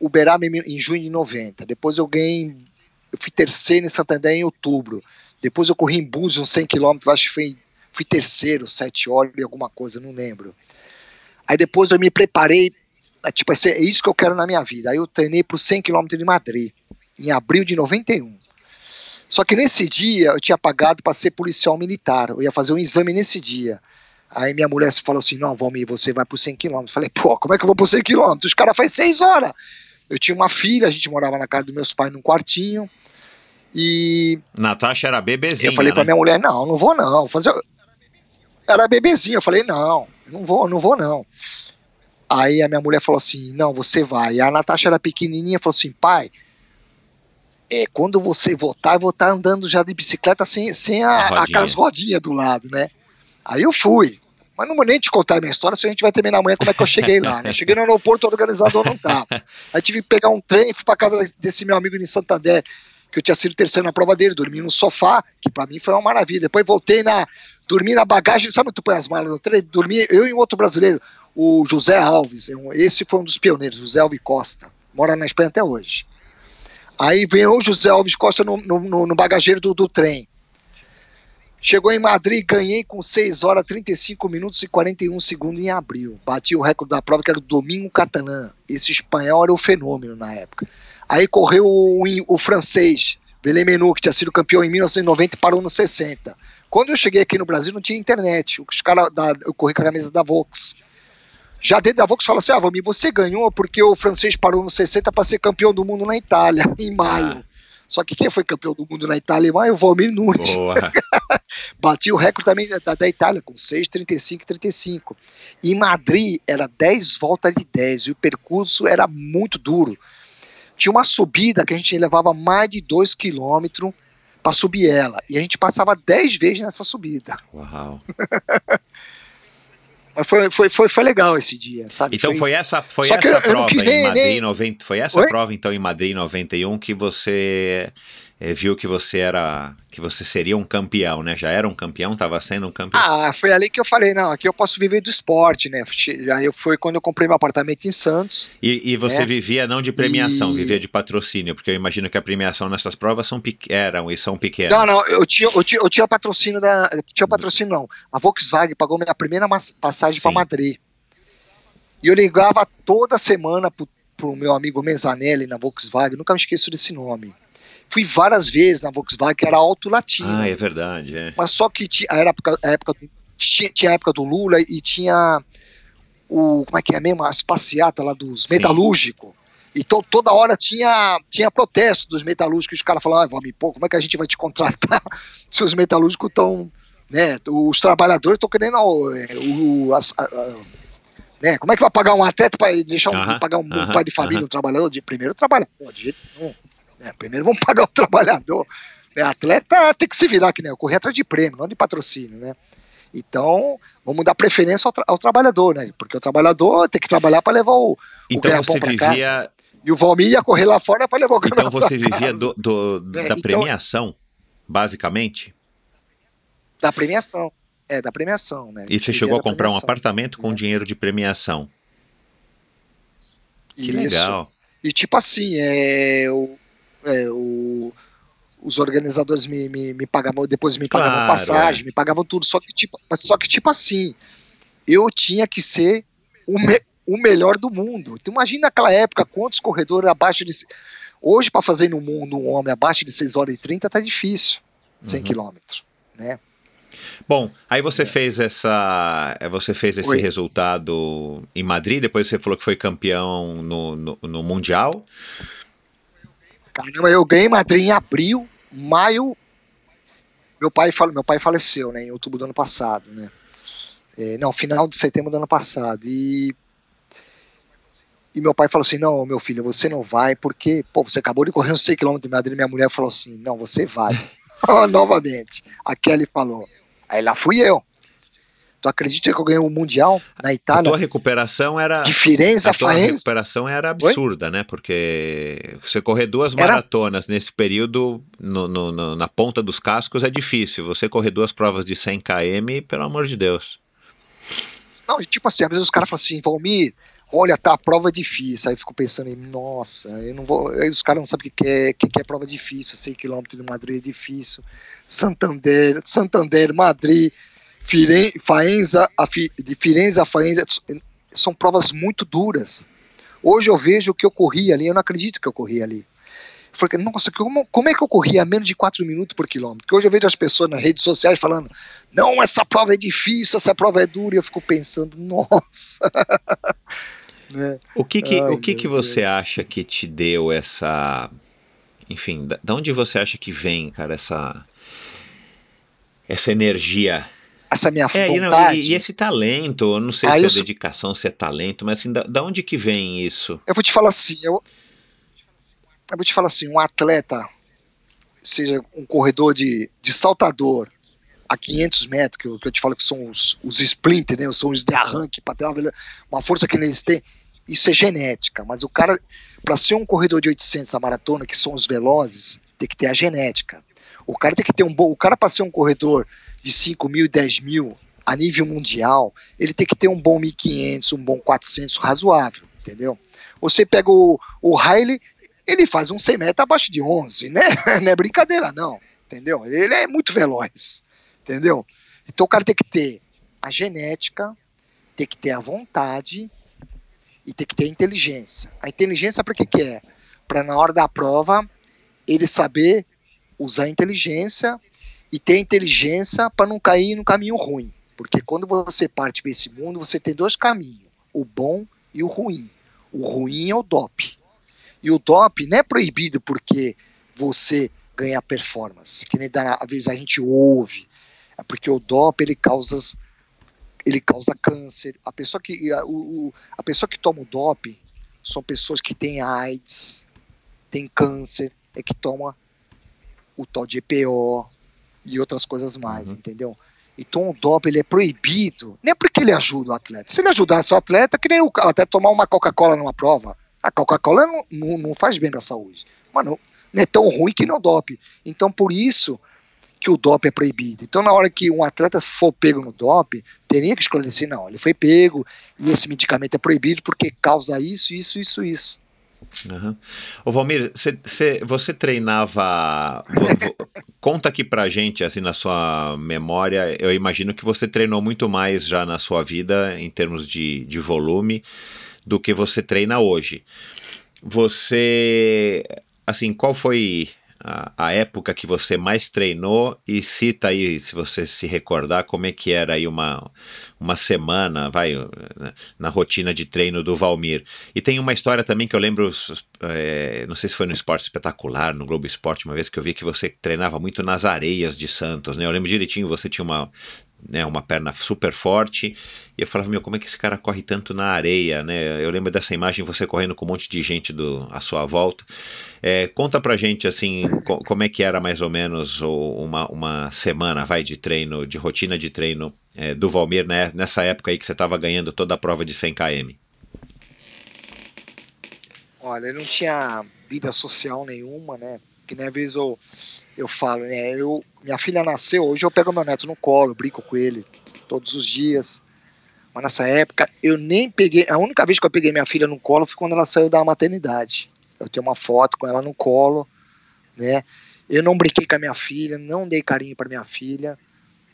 Uberaba em junho de 90. Depois eu ganhei, eu fui terceiro em Santander em outubro. Depois eu corri em Búzios uns 100 km, acho que fui, fui terceiro, 7 horas e alguma coisa, não lembro. Aí depois eu me preparei, é, tipo, é isso que eu quero na minha vida. Aí eu treinei para os 100 km de Madrid, em abril de 91. Só que nesse dia eu tinha pagado para ser policial militar, eu ia fazer um exame nesse dia. Aí minha mulher falou assim: Não, Valmir, você vai por 100 km. Falei: Pô, como é que eu vou por 100 km? Os caras fazem 6 horas. Eu tinha uma filha, a gente morava na casa dos meus pais num quartinho. E. Natasha era bebezinha. Eu falei né? pra minha mulher: Não, não vou não. Fazer... Era bebezinha. Eu falei: Não, não vou, não vou não. Aí a minha mulher falou assim: Não, você vai. E a Natasha era pequenininha, falou assim: Pai, é, quando você voltar, eu vou estar andando já de bicicleta sem, sem a, a aquelas rodinhas do lado, né? Aí eu fui. Mas não vou nem te contar a minha história, se a gente vai terminar amanhã como é que eu cheguei lá, né? Cheguei no aeroporto, o organizador não tava. Aí tive que pegar um trem, fui pra casa desse meu amigo em Santander, que eu tinha sido terceiro na prova dele, dormi no sofá, que para mim foi uma maravilha. Depois voltei na. Dormi na bagagem, sabe onde tu põe as malas no trem? Dormi, eu e um outro brasileiro, o José Alves. Esse foi um dos pioneiros, José Alves Costa. Mora na Espanha até hoje. Aí vem o José Alves Costa no, no, no bagageiro do, do trem. Chegou em Madrid, ganhei com 6 horas, 35 minutos e 41 segundos em abril. Bati o recorde da prova, que era o Domingo Catalã. Esse espanhol era o fenômeno na época. Aí correu o, o, francês, Velemenu, que tinha sido campeão em 1990 e parou no 60. Quando eu cheguei aqui no Brasil, não tinha internet. Os cara da, eu corri com a camisa da Vox. Já dentro da Vox falou assim: Ah, Vami, você ganhou porque o francês parou no 60 para ser campeão do mundo na Itália, em maio. Ah. Só que quem foi campeão do mundo na Itália em maio? O Valmir Nunes. Bati o recorde também da, da Itália, com 6, 35 35. Em Madrid era 10 voltas de 10 e o percurso era muito duro. Tinha uma subida que a gente levava mais de 2 quilômetros para subir ela. E a gente passava 10 vezes nessa subida. Uau! Mas foi, foi, foi, foi legal esse dia, sabe? Então foi, foi essa, foi essa prova eu em nem, Madrid nem... 90, foi essa Oi? prova então em Madrid 91 que você viu que você era que você seria um campeão, né? Já era um campeão, estava sendo um campeão. Ah, foi ali que eu falei, não, aqui eu posso viver do esporte, né? Aí foi quando eu comprei meu apartamento em Santos. E, e você né? vivia não de premiação, e... vivia de patrocínio, porque eu imagino que a premiação nessas provas são eram e são pequenas. Não, não, eu tinha, eu tinha, eu tinha patrocínio da, tinha patrocínio não. A Volkswagen pagou minha primeira passagem para Madrid. E eu ligava toda semana pro, pro meu amigo Menzanelli na Volkswagen, nunca me esqueço desse nome fui várias vezes na Volkswagen, que era Alto Latino. Ah, é verdade. É. Mas só que tinha, a época, a época, tinha, tinha a época do Lula e tinha o. Como é que é mesmo? As passeatas lá dos metalúrgicos. Então toda hora tinha, tinha protesto dos metalúrgicos, os caras falavam, ah, vamos pô, como é que a gente vai te contratar se os metalúrgicos estão. Né, os trabalhadores estão querendo é, o, o as, a, a, né, como é que vai pagar um atleta para deixar um, uh -huh, pagar um, uh -huh, pai de família, uh -huh. um trabalhador? De primeiro trabalhador, de jeito nenhum. Né? Primeiro vamos pagar o trabalhador. Né? Atleta tem que se virar, que nem eu correr atrás de prêmio, não de patrocínio, né? Então, vamos dar preferência ao, tra ao, trabalhador, né? Porque o trabalhador tem que trabalhar para levar o, então o ganha-pão para vivia... casa. E o Valmir ia correr lá fora para levar o Então você vivia do, do, é, da então, premiação, basicamente? Da premiação. É, da premiação, né? E você chegou a comprar um apartamento com é. dinheiro de premiação. Que Isso. legal. E tipo assim, é, o, é, o, os organizadores me, me, me pagavam, depois me pagavam claro, passagem, é. me pagavam tudo, só que, tipo, só que tipo assim, eu tinha que ser o, me, o melhor do mundo. Então imagina naquela época quantos corredores abaixo de. Hoje, para fazer no mundo um homem abaixo de 6 horas e 30 tá difícil. 100 uhum. quilômetros, né? Bom, aí você é. fez essa, você fez esse Oi. resultado em Madrid. Depois você falou que foi campeão no, no, no mundial. Caramba, eu ganhei Madrid em abril, maio. Meu pai, meu pai faleceu, né, em outubro do ano passado, né? É, não, final de setembro do ano passado. E, e meu pai falou assim: Não, meu filho, você não vai, porque, pô, você acabou de correr uns 100 km de Madrid. Minha mulher falou assim: Não, você vai. Novamente. A Kelly falou. Aí lá fui eu. Tu acredita que eu ganhei o um Mundial na Itália? A tua recuperação era. Diferença A tua recuperação era absurda, Oi? né? Porque você correr duas era... maratonas nesse período, no, no, no, na ponta dos cascos, é difícil. Você correr duas provas de 100 km, pelo amor de Deus. Não, e tipo assim, às vezes os caras falam assim, Valmir, olha, tá, a prova é difícil. Aí eu fico pensando em, nossa, eu não vou. Aí os caras não sabem o que é, que é prova difícil, 100 km de Madrid é difícil. Santander, Santander, Madrid, Firen, Faenza, a, de Firenze a Faenza, são provas muito duras. Hoje eu vejo o que eu corri ali, eu não acredito que eu corri ali. Eu falei, nossa, como, como é que eu corria menos de 4 minutos por quilômetro? Porque hoje eu vejo as pessoas nas redes sociais falando, não, essa prova é difícil, essa prova é dura, e eu fico pensando, nossa. né? O que que, Ai, o que, que você Deus. acha que te deu essa. Enfim, da, da onde você acha que vem, cara, essa. Essa energia essa minha é, vontade. E, e, esse talento, eu não sei ah, se é dedicação, se é talento, mas assim, da, da, onde que vem isso? Eu vou te falar assim, eu, eu vou te falar assim, um atleta, seja um corredor de, de saltador a 500 metros, que eu, que eu te falo que são os, os splinter, né, são os de arranque, para ter uma, uma força que eles têm, isso é genética, mas o cara, para ser um corredor de 800 a maratona, que são os velozes, tem que ter a genética. O cara tem que ter um bom, o cara para ser um corredor de 5 mil e 10 mil a nível mundial, ele tem que ter um bom 1500, um bom 400 razoável, entendeu? Você pega o, o ele faz um 100 metros abaixo de 11, né? Não é brincadeira, não, entendeu? Ele é muito veloz, entendeu? Então o cara tem que ter a genética, tem que ter a vontade e tem que ter a inteligência. A inteligência para que, que é? Para na hora da prova ele saber usar inteligência e ter inteligência para não cair no caminho ruim. Porque quando você parte para esse mundo, você tem dois caminhos: o bom e o ruim. O ruim é o DOP. E o DOP não é proibido porque você ganha performance, que nem da, às vezes a gente ouve. É porque o DOP ele causa ele causa câncer. A pessoa que a, o, a pessoa que toma o DOP são pessoas que têm AIDS, têm câncer, é que toma o tal de EPO e outras coisas mais, uhum. entendeu? Então o DOP ele é proibido, nem porque ele ajuda o atleta. Se ele ajudasse o atleta, que nem o, até tomar uma Coca-Cola numa prova. A Coca-Cola não, não, não, faz bem para a saúde. Mas não, é tão ruim que não DOP. Então por isso que o DOP é proibido. Então na hora que um atleta for pego no DOP, teria que escolher assim, não, ele foi pego e esse medicamento é proibido porque causa isso, isso, isso, isso. Uhum. Ô Valmir, cê, cê, você treinava. conta aqui pra gente, assim, na sua memória. Eu imagino que você treinou muito mais já na sua vida, em termos de, de volume, do que você treina hoje. Você. Assim, qual foi a, a, época que você mais treinou e cita aí, se você se recordar, como é que era aí uma, uma semana, vai, na rotina de treino do Valmir. E tem uma história também que eu lembro, é, não sei se foi no Esporte Espetacular, no Globo Esporte, uma vez que eu vi que você treinava muito nas areias de Santos, né? Eu lembro direitinho, você tinha uma né, uma perna super forte. E eu falava, meu, como é que esse cara corre tanto na areia, né? Eu lembro dessa imagem, você correndo com um monte de gente do, à sua volta. É, conta pra gente, assim, co como é que era mais ou menos uma, uma semana, vai, de treino, de rotina de treino é, do Valmir, né? Nessa época aí que você estava ganhando toda a prova de 100 km. Olha, eu não tinha vida social nenhuma, né? Que nem às vezes eu, eu falo, né? Eu, minha filha nasceu, hoje eu pego meu neto no colo, brinco com ele todos os dias. Mas nessa época eu nem peguei. A única vez que eu peguei minha filha no colo foi quando ela saiu da maternidade. Eu tenho uma foto com ela no colo, né? Eu não brinquei com a minha filha, não dei carinho para minha filha,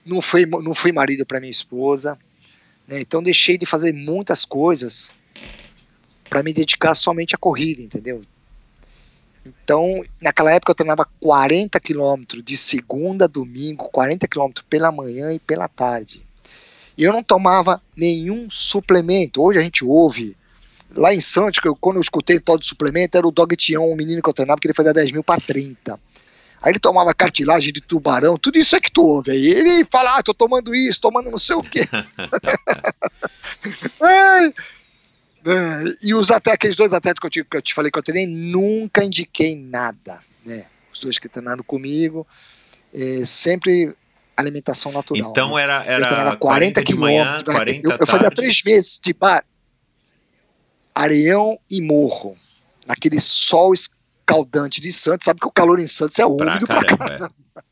não fui, não fui marido para minha esposa, né? Então deixei de fazer muitas coisas para me dedicar somente à corrida, entendeu? Então, naquela época eu treinava 40 quilômetros de segunda a domingo, 40 quilômetros pela manhã e pela tarde. E eu não tomava nenhum suplemento. Hoje a gente ouve, lá em Santos, eu, quando eu escutei todo suplemento, era o Dog Tião, um menino que eu treinava, que ele fazia 10 mil para 30. Aí ele tomava cartilagem de tubarão, tudo isso é que tu ouve aí. Ele fala, ah, tô tomando isso, tomando não sei o quê. É, e os atletas, aqueles dois atletas que eu, te, que eu te falei que eu treinei, nunca indiquei nada, né? Os dois que treinaram comigo, é, sempre alimentação natural. Então né? era, era eu treinava 40, 40 quilômetros. 40 eu, eu fazia três meses de bar, areião e morro, naquele sol escaldante de Santos. Sabe que o calor em Santos é úmido pra caramba. Pra caramba. É.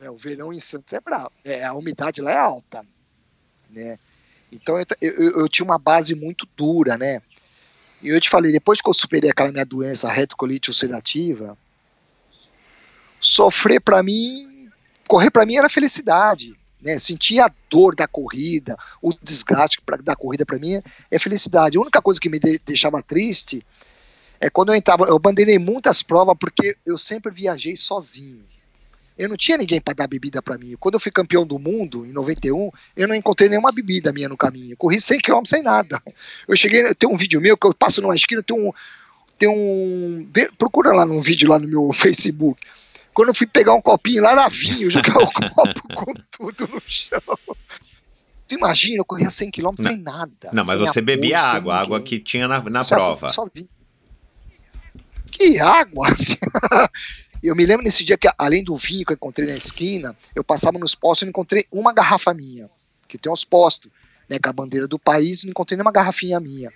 É, o verão em Santos é bravo. É, a umidade lá é alta, né? Então eu, eu, eu, tinha uma base muito dura, né? E eu te falei, depois que eu superei aquela minha doença retocolite ulcerativa, sofrer para mim, correr para mim era felicidade. Né? Sentir a dor da corrida, o desgaste pra, da corrida para mim é felicidade. A única coisa que me de, deixava triste é quando eu entrava, eu abandonei muitas provas porque eu sempre viajei sozinho. Eu não tinha ninguém para dar bebida para mim. Quando eu fui campeão do mundo, em 91, eu não encontrei nenhuma bebida minha no caminho. Eu corri 100 km sem nada. Eu cheguei, tem um vídeo meu que eu passo numa esquina, tem um. Tem um procura lá num vídeo lá no meu Facebook. Quando eu fui pegar um copinho lá era vinho, jogar o copo com tudo no chão. Tu imagina, eu corria 100 km sem nada. Não, mas você bebia água, água que tinha na, na prova. Sozinho. Que água! Eu me lembro nesse dia que, além do vinho que eu encontrei na esquina, eu passava nos postos e encontrei uma garrafa minha, que tem os postos, né, com a bandeira do país, não encontrei nenhuma garrafinha minha.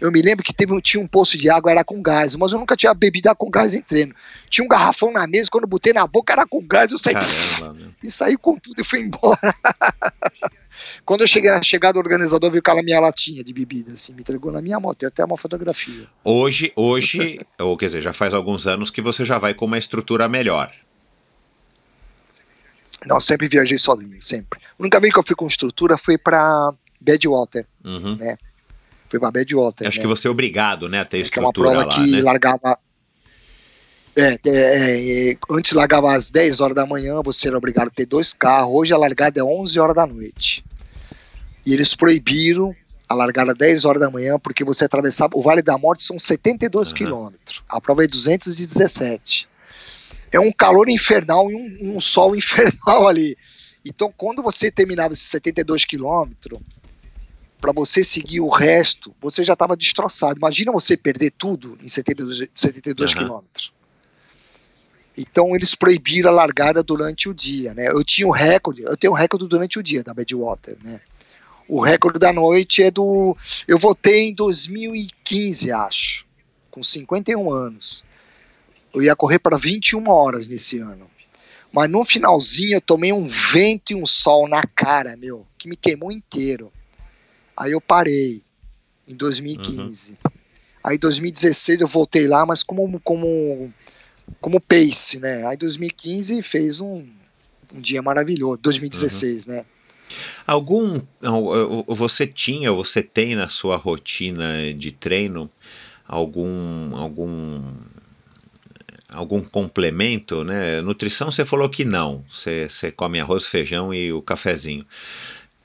Eu me lembro que teve, tinha um poço de água, era com gás, mas eu nunca tinha bebida com gás em treino. Tinha um garrafão na mesa, quando eu botei na boca era com gás, eu saí Caramba, e saí com tudo e fui embora. Quando eu cheguei na chegada, o organizador viu aquela minha latinha de bebida, assim, me entregou na minha moto, tem até uma fotografia. Hoje, hoje, ou quer dizer, já faz alguns anos que você já vai com uma estrutura melhor. Não, sempre viajei sozinho, sempre. A única vez que eu fui com estrutura foi para Badwater, uhum. né? Badwater. Acho né? que você é obrigado, né, a ter estrutura é uma prova lá, que né? largava é, é, é, antes largava às 10 horas da manhã, você era obrigado a ter dois carros. Hoje a largada é 11 horas da noite. E eles proibiram a largada às 10 horas da manhã porque você atravessava. O Vale da Morte são 72 uhum. quilômetros. A prova é 217. É um calor infernal e um, um sol infernal ali. Então, quando você terminava esses 72 quilômetros, para você seguir o resto, você já estava destroçado. Imagina você perder tudo em 72, 72 uhum. quilômetros. Então eles proibiram a largada durante o dia, né? Eu tinha um recorde, eu tenho um recorde durante o dia da Badwater, né? O recorde da noite é do. Eu votei em 2015, acho, com 51 anos. Eu ia correr para 21 horas nesse ano. Mas no finalzinho eu tomei um vento e um sol na cara, meu, que me queimou inteiro. Aí eu parei em 2015. Uhum. Aí em 2016 eu voltei lá, mas como, como como pace, né? Aí 2015 fez um, um dia maravilhoso, 2016, uhum. né? Algum você tinha, você tem na sua rotina de treino algum algum algum complemento, né? Nutrição você falou que não, você, você come arroz, feijão e o cafezinho.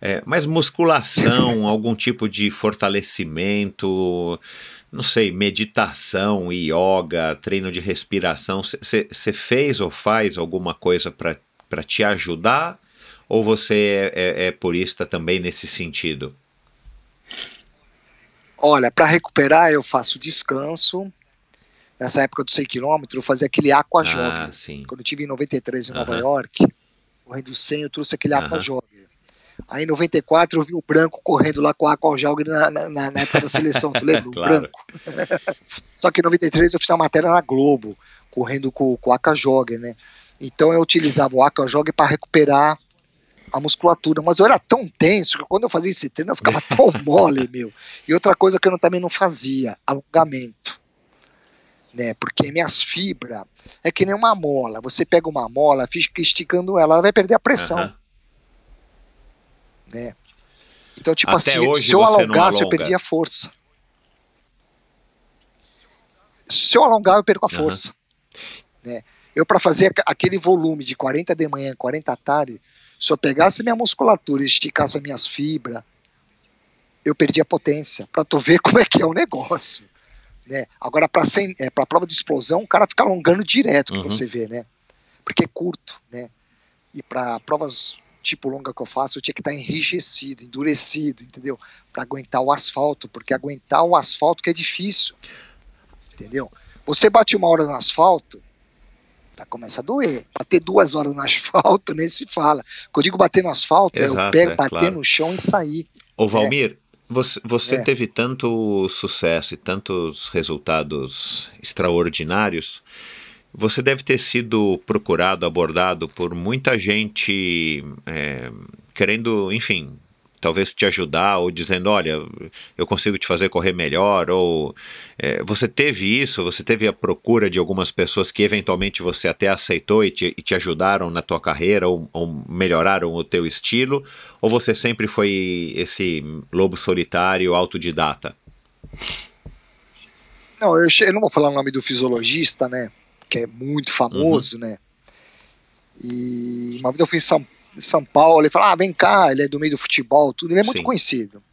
É, mas musculação, algum tipo de fortalecimento, não sei, meditação, yoga, treino de respiração, você fez ou faz alguma coisa para te ajudar? Ou você é, é, é purista também nesse sentido? Olha, para recuperar eu faço descanso. Nessa época do 100 km eu fazia aquele aqua ah, Quando eu tive em 93 em Nova York, correndo 100 eu trouxe aquele aqua Aí em 94 eu vi o Branco correndo lá com a Aquajalg na, na, na época da seleção, tu lembra? claro. O Branco. Só que em 93 eu fiz uma matéria na Globo, correndo com, com o Aquajog, né? Então eu utilizava o Aquajog para recuperar a musculatura, mas eu era tão tenso que quando eu fazia esse treino eu ficava tão mole, meu. E outra coisa que eu também não fazia, alongamento. Né, porque minhas fibras é que nem uma mola. Você pega uma mola, fica esticando ela, ela vai perder a pressão. Uhum né? Então, tipo Até assim, se eu alongasse, eu perdia a força. Se eu alongar, eu perco a força. Uhum. Né? Eu, para fazer aquele volume de 40 de manhã, 40 à tarde, se eu pegasse minha musculatura e esticasse as minhas fibras, eu perdi a potência. Para tu ver como é que é o negócio. Né? Agora, para é, a prova de explosão, o cara fica alongando direto, que uhum. você vê, né? Porque é curto, né? E para provas tipo longa que eu faço, eu tinha que estar enrijecido, endurecido, entendeu? Para aguentar o asfalto, porque aguentar o asfalto que é difícil, entendeu? Você bate uma hora no asfalto, tá, começa a doer. Bater duas horas no asfalto, nem se fala. Quando eu digo bater no asfalto, Exato, eu pego, é, bater claro. no chão e sair. Ô né? Valmir, você, você é. teve tanto sucesso e tantos resultados extraordinários você deve ter sido procurado, abordado por muita gente é, querendo, enfim, talvez te ajudar, ou dizendo, olha, eu consigo te fazer correr melhor, ou é, você teve isso, você teve a procura de algumas pessoas que eventualmente você até aceitou e te, e te ajudaram na tua carreira, ou, ou, melhoraram o teu estilo, ou você sempre foi esse lobo solitário, autodidata? Não, eu, eu não vou falar o nome do fisiologista, né, que é muito famoso, uhum. né, e uma vez eu fui em São São Paulo, ele falou, ah, vem cá, ele é do meio do futebol, tudo, ele é muito Sim. conhecido.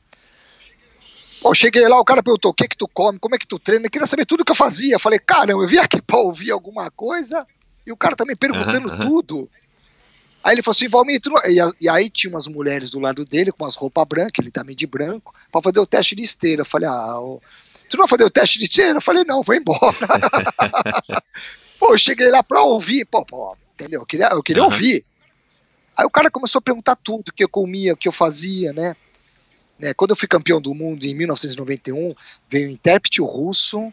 Pô, cheguei lá, o cara perguntou, o que que tu come, como é que tu treina, ele queria saber tudo que eu fazia, eu falei, caramba, eu vim aqui pra ouvir alguma coisa, e o cara também perguntando tudo. Aí ele falou assim, Valmir, e, aí tinha umas mulheres do lado dele, com umas roupas brancas, ele também de branco, pra fazer o teste de esteira. Eu falei, ah, tu não vai fazer o teste de esteira? Eu falei, não, vou embora. pô, eu cheguei lá pra ouvir, pô, pô, entendeu? Eu queria, eu queria uhum. ouvir. Aí o cara começou a perguntar tudo, o que eu comia, o que eu fazia, né? né? Quando eu fui campeão do mundo em 1991, veio um intérprete russo,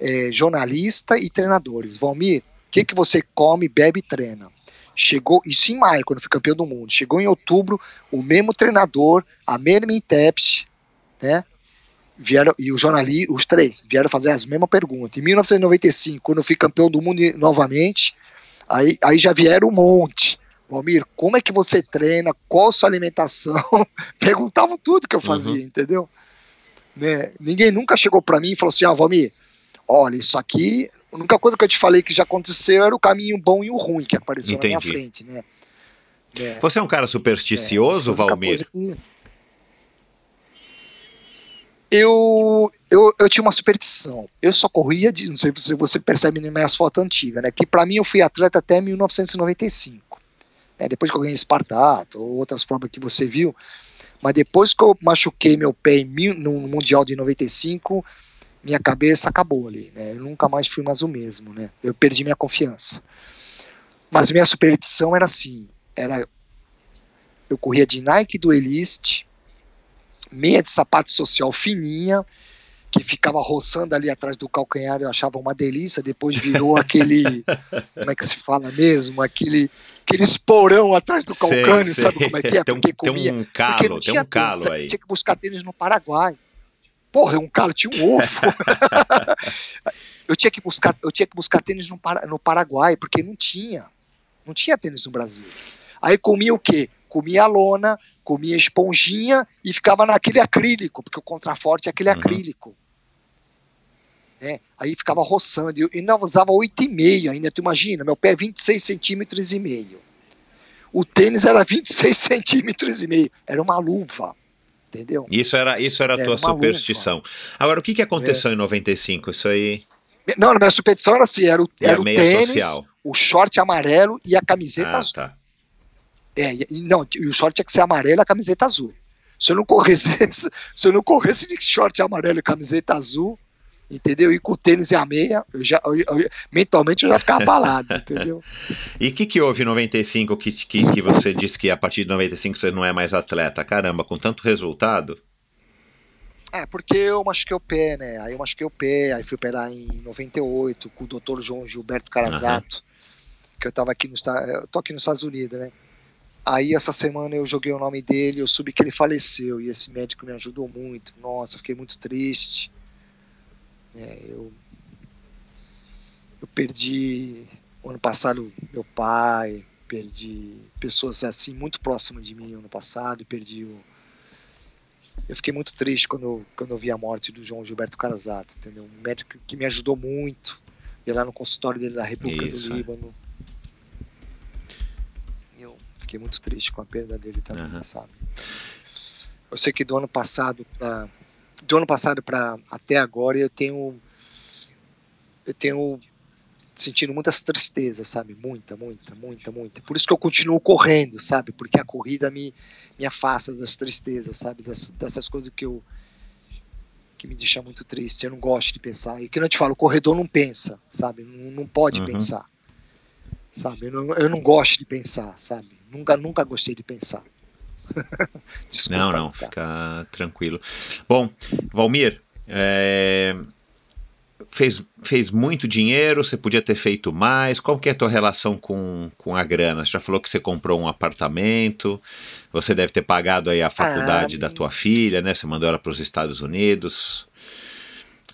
é, jornalista e treinadores. Valmir, o que, que você come, bebe e treina? Chegou, isso em maio, quando eu fui campeão do mundo. Chegou em outubro, o mesmo treinador, a mesma intérprete, né? Vieram, e o jornalista, os três, vieram fazer as mesmas perguntas. Em 1995, quando eu fui campeão do mundo novamente, aí, aí já vieram um monte. Valmir, como é que você treina? Qual a sua alimentação? Perguntavam tudo que eu fazia, uhum. entendeu? Né? Ninguém nunca chegou para mim e falou assim: ah, Valmir, olha, isso aqui, a única coisa que eu te falei que já aconteceu era o caminho bom e o ruim que apareceu Entendi. na minha frente, né? É. Você é um cara supersticioso, é, Valmir? Que... Eu, eu, eu tinha uma superstição. Eu só corria de, não sei se você percebe nas minhas fotos antigas, né? Que para mim eu fui atleta até 1995 né, depois que eu ganhei Espartato, ou outras provas que você viu, mas depois que eu machuquei meu pé no Mundial de 95, minha cabeça acabou ali, né, eu nunca mais fui mais o mesmo, né, eu perdi minha confiança. Mas minha superstição era assim, era eu corria de Nike do Elist, meia de sapato social fininha, que ficava roçando ali atrás do calcanhar, eu achava uma delícia, depois virou aquele, como é que se fala mesmo, aquele aquele esporão atrás do calcânio, sei, sabe como é que é? Tem um, comia. Tem um calo, tem um calo tênis, aí. Tinha que buscar tênis no Paraguai. Porra, é um calo, tinha um ovo. eu tinha que buscar, eu tinha que buscar tênis no, no Paraguai, porque não tinha. Não tinha tênis no Brasil. Aí comia o quê? Comia a lona, comia esponjinha e ficava naquele acrílico, porque o contraforte é aquele uhum. acrílico. Né? Aí ficava roçando. E eu ainda usava 8,5 ainda, tu imagina? Meu pé é 26 centímetros e meio. O tênis era 26 centímetros e meio. Era uma luva. Entendeu? Isso era, isso era a tua superstição. Luva. Agora, o que, que aconteceu é. em 95? Isso aí. Não, na minha superstição era assim: era o, era o tênis, social. o short amarelo e a camiseta ah, azul. Tá. É, e, não, e o short tinha que ser amarelo e a camiseta azul. Se eu não corresse, se eu não corresse de short amarelo e camiseta azul, entendeu? E com o tênis e a meia, eu já, eu, eu, mentalmente eu já ficava abalado, entendeu? E o que, que houve em 95 que, que, que você disse que a partir de 95 você não é mais atleta? Caramba, com tanto resultado? É, porque eu machuquei o pé, né? Aí eu machuquei o pé, aí fui operar em 98 com o Dr. João Gilberto Carazato, uhum. que eu tava aqui no eu tô aqui nos Estados Unidos, né? Aí essa semana eu joguei o nome dele, eu soube que ele faleceu e esse médico me ajudou muito. Nossa, eu fiquei muito triste. É, eu, eu perdi ano passado meu pai, perdi pessoas assim muito próximas de mim ano passado, perdi o eu fiquei muito triste quando, quando eu vi a morte do João Gilberto Carazato, entendeu? Um médico que me ajudou muito, ia lá no consultório dele da República Isso, do é. Líbano. Eu fiquei muito triste com a perda dele também, uhum. sabe? Eu sei que do ano passado, uh, do ano passado para até agora eu tenho eu tenho sentindo muitas tristezas, sabe? Muita, muita, muita, muita. Por isso que eu continuo correndo, sabe? Porque a corrida me, me afasta das tristezas, sabe? Das, dessas coisas que eu que me deixa muito triste. Eu não gosto de pensar. E que eu te falo, o corredor não pensa, sabe? Não, não pode uhum. pensar, sabe? Eu não, eu não gosto de pensar, sabe? Nunca, nunca gostei de pensar. Desculpa, não, não, fica tranquilo. Bom, Valmir, é... fez, fez muito dinheiro, você podia ter feito mais. Qual que é a tua relação com, com a grana? Você já falou que você comprou um apartamento, você deve ter pagado aí a faculdade Ah, da tua filha, né? Você mandou ela para os Estados Unidos.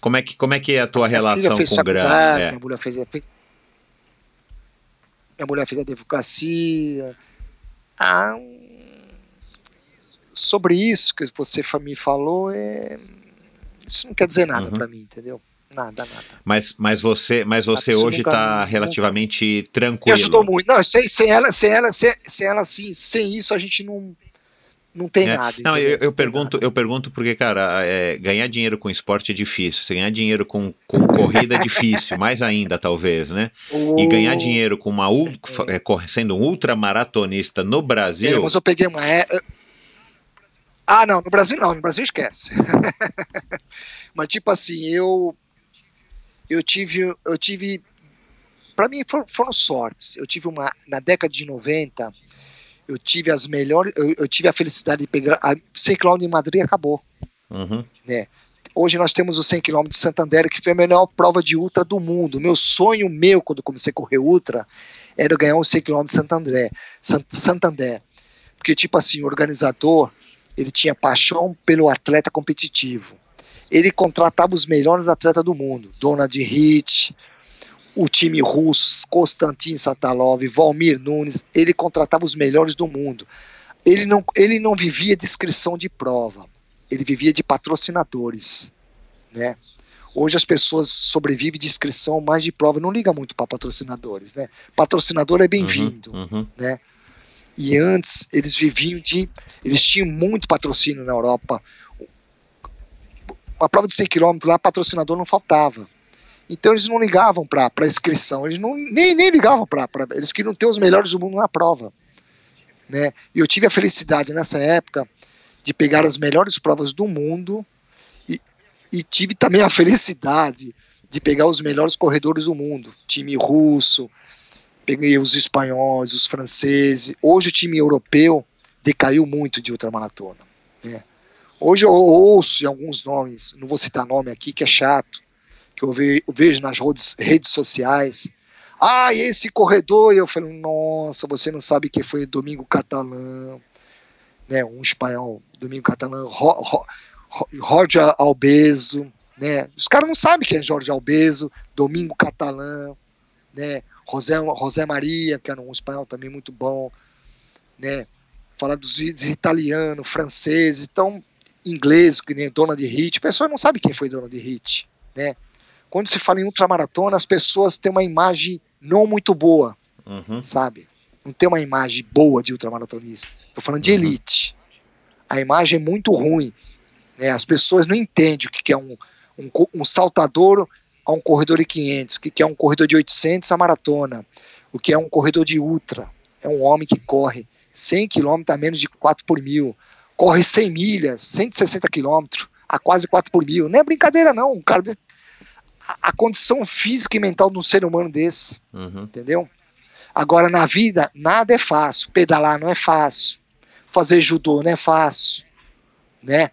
Como é que, como é, que é a tua relação com grana? É. Minha mulher fez, fez- Minha mulher fez advocacia. Um- sobre isso que você me falou, é... isso não quer dizer nada Uhum. pra mim, entendeu? Nada, nada. Mas, mas você, mas Sabe, você hoje está nunca- relativamente Me tranquilo. ajudou muito. Não, sem, sem ela, sem ela, sem, sem ela assim, sem isso a gente não, não tem É. nada. Não, eu, eu pergunto, eu pergunto porque, cara, é, ganhar dinheiro com esporte é difícil. Você ganhar dinheiro com, com corrida é difícil, mais ainda, talvez, né? E ganhar dinheiro com uma é, sendo um ultramaratonista no É, Brasil. mas eu peguei uma. é- é- Ah, não, no Brasil não, no Brasil esquece. mas tipo assim, eu eu tive eu tive para mim foram, foram sortes. Eu tive uma na década de 90, eu tive as melhores, eu, eu tive a felicidade de pegar a 100 km de Madrid acabou. Uhum, Hoje nós temos o 100 km de Santander, que foi a melhor prova de ultra do mundo. Meu sonho meu quando comecei a correr ultra era ganhar o 100 km de Santander, Sant- Santander. Porque tipo assim, o organizador, ele tinha paixão pelo atleta competitivo. Ele contratava os melhores atletas do mundo, Donald Hitch, o time russo, Konstantin Satalov, Valmir Nunes, ele contratava os melhores do mundo. Ele não, ele não vivia de inscrição de prova ele vivia de patrocinadores, né? Hoje as pessoas sobrevivem de inscrição mais de prova, não liga muito para patrocinadores, né? Patrocinador é bem-vindo, uhum. e antes eles viviam de, eles tinham muito patrocínio na Europa. Uma prova de 100 km lá, patrocinador não faltava. Então eles não ligavam para a inscrição, eles não, nem, nem ligavam para. Eles queriam ter os melhores do mundo na prova. Né? E eu tive a felicidade nessa época de pegar as melhores provas do mundo e, e tive também a felicidade de pegar os melhores corredores do mundo. Time russo, peguei os espanhóis, os franceses. Hoje o time europeu decaiu muito de ultramaratona. Né? Hoje eu ouço alguns nomes, não vou citar nome aqui, que é chato, que eu, ve, eu vejo nas redes, sociais. Ah, e esse corredor, e eu falei, nossa, você não sabe que foi Domingo Catalã, né, um espanhol, Domingo Catalã, Jorge Albezo, né, os caras não sabem quem é Jorge Albezo, Domingo Catalã, né, José, José Maria, que era um espanhol também muito bom, né, falar dos, dos italianos, franceses, então, inglês, que nem dona de hit, a pessoa não sabe quem foi dona de hit, né, quando se fala em ultramaratona, as pessoas têm uma imagem não muito boa, Uhum. sabe? Não tem uma imagem boa de ultramaratonista. Tô falando de Uhum. elite. A imagem é muito ruim. Né? As pessoas não entendem o que que é um, um, um saltador a um corredor de 500, o que que é um corredor de 800 a maratona, o que é um corredor de ultra. É um homem que corre 100 km a menos de 4 por mil, corre 100 milhas, 160 km a quase 4 por mil. Não é brincadeira, não. Um cara a, a condição física e mental de um ser humano desse Uhum. entendeu? Agora, na vida, nada é fácil. Pedalar não é fácil. Fazer judô não é fácil. Né?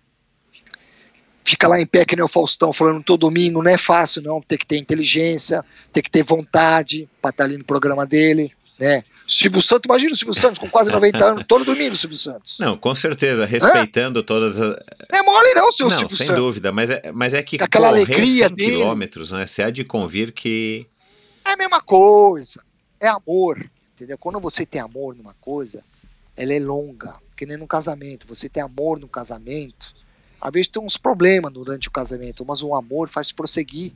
Fica lá em pé que nem o Faustão falando todo domingo, não é fácil, não. Tem que ter inteligência, tem que ter vontade para estar ali no programa dele. Né? Silvio Santos, imagina o Silvio Santos com quase 90 anos, todo domingo, Silvio Santos. Não, com certeza, respeitando todas as. Não é mole, não, seu Não, Silvio sem Santos. dúvida, mas é, mas é que aquela alegria 100 dele. quilômetros, né? Você há de convir que. É a mesma coisa. É amor. Entendeu? Quando você tem amor numa coisa, ela é longa. Que nem no casamento. Você tem amor no casamento. Às vezes tem uns problemas durante o casamento, mas o amor faz prosseguir.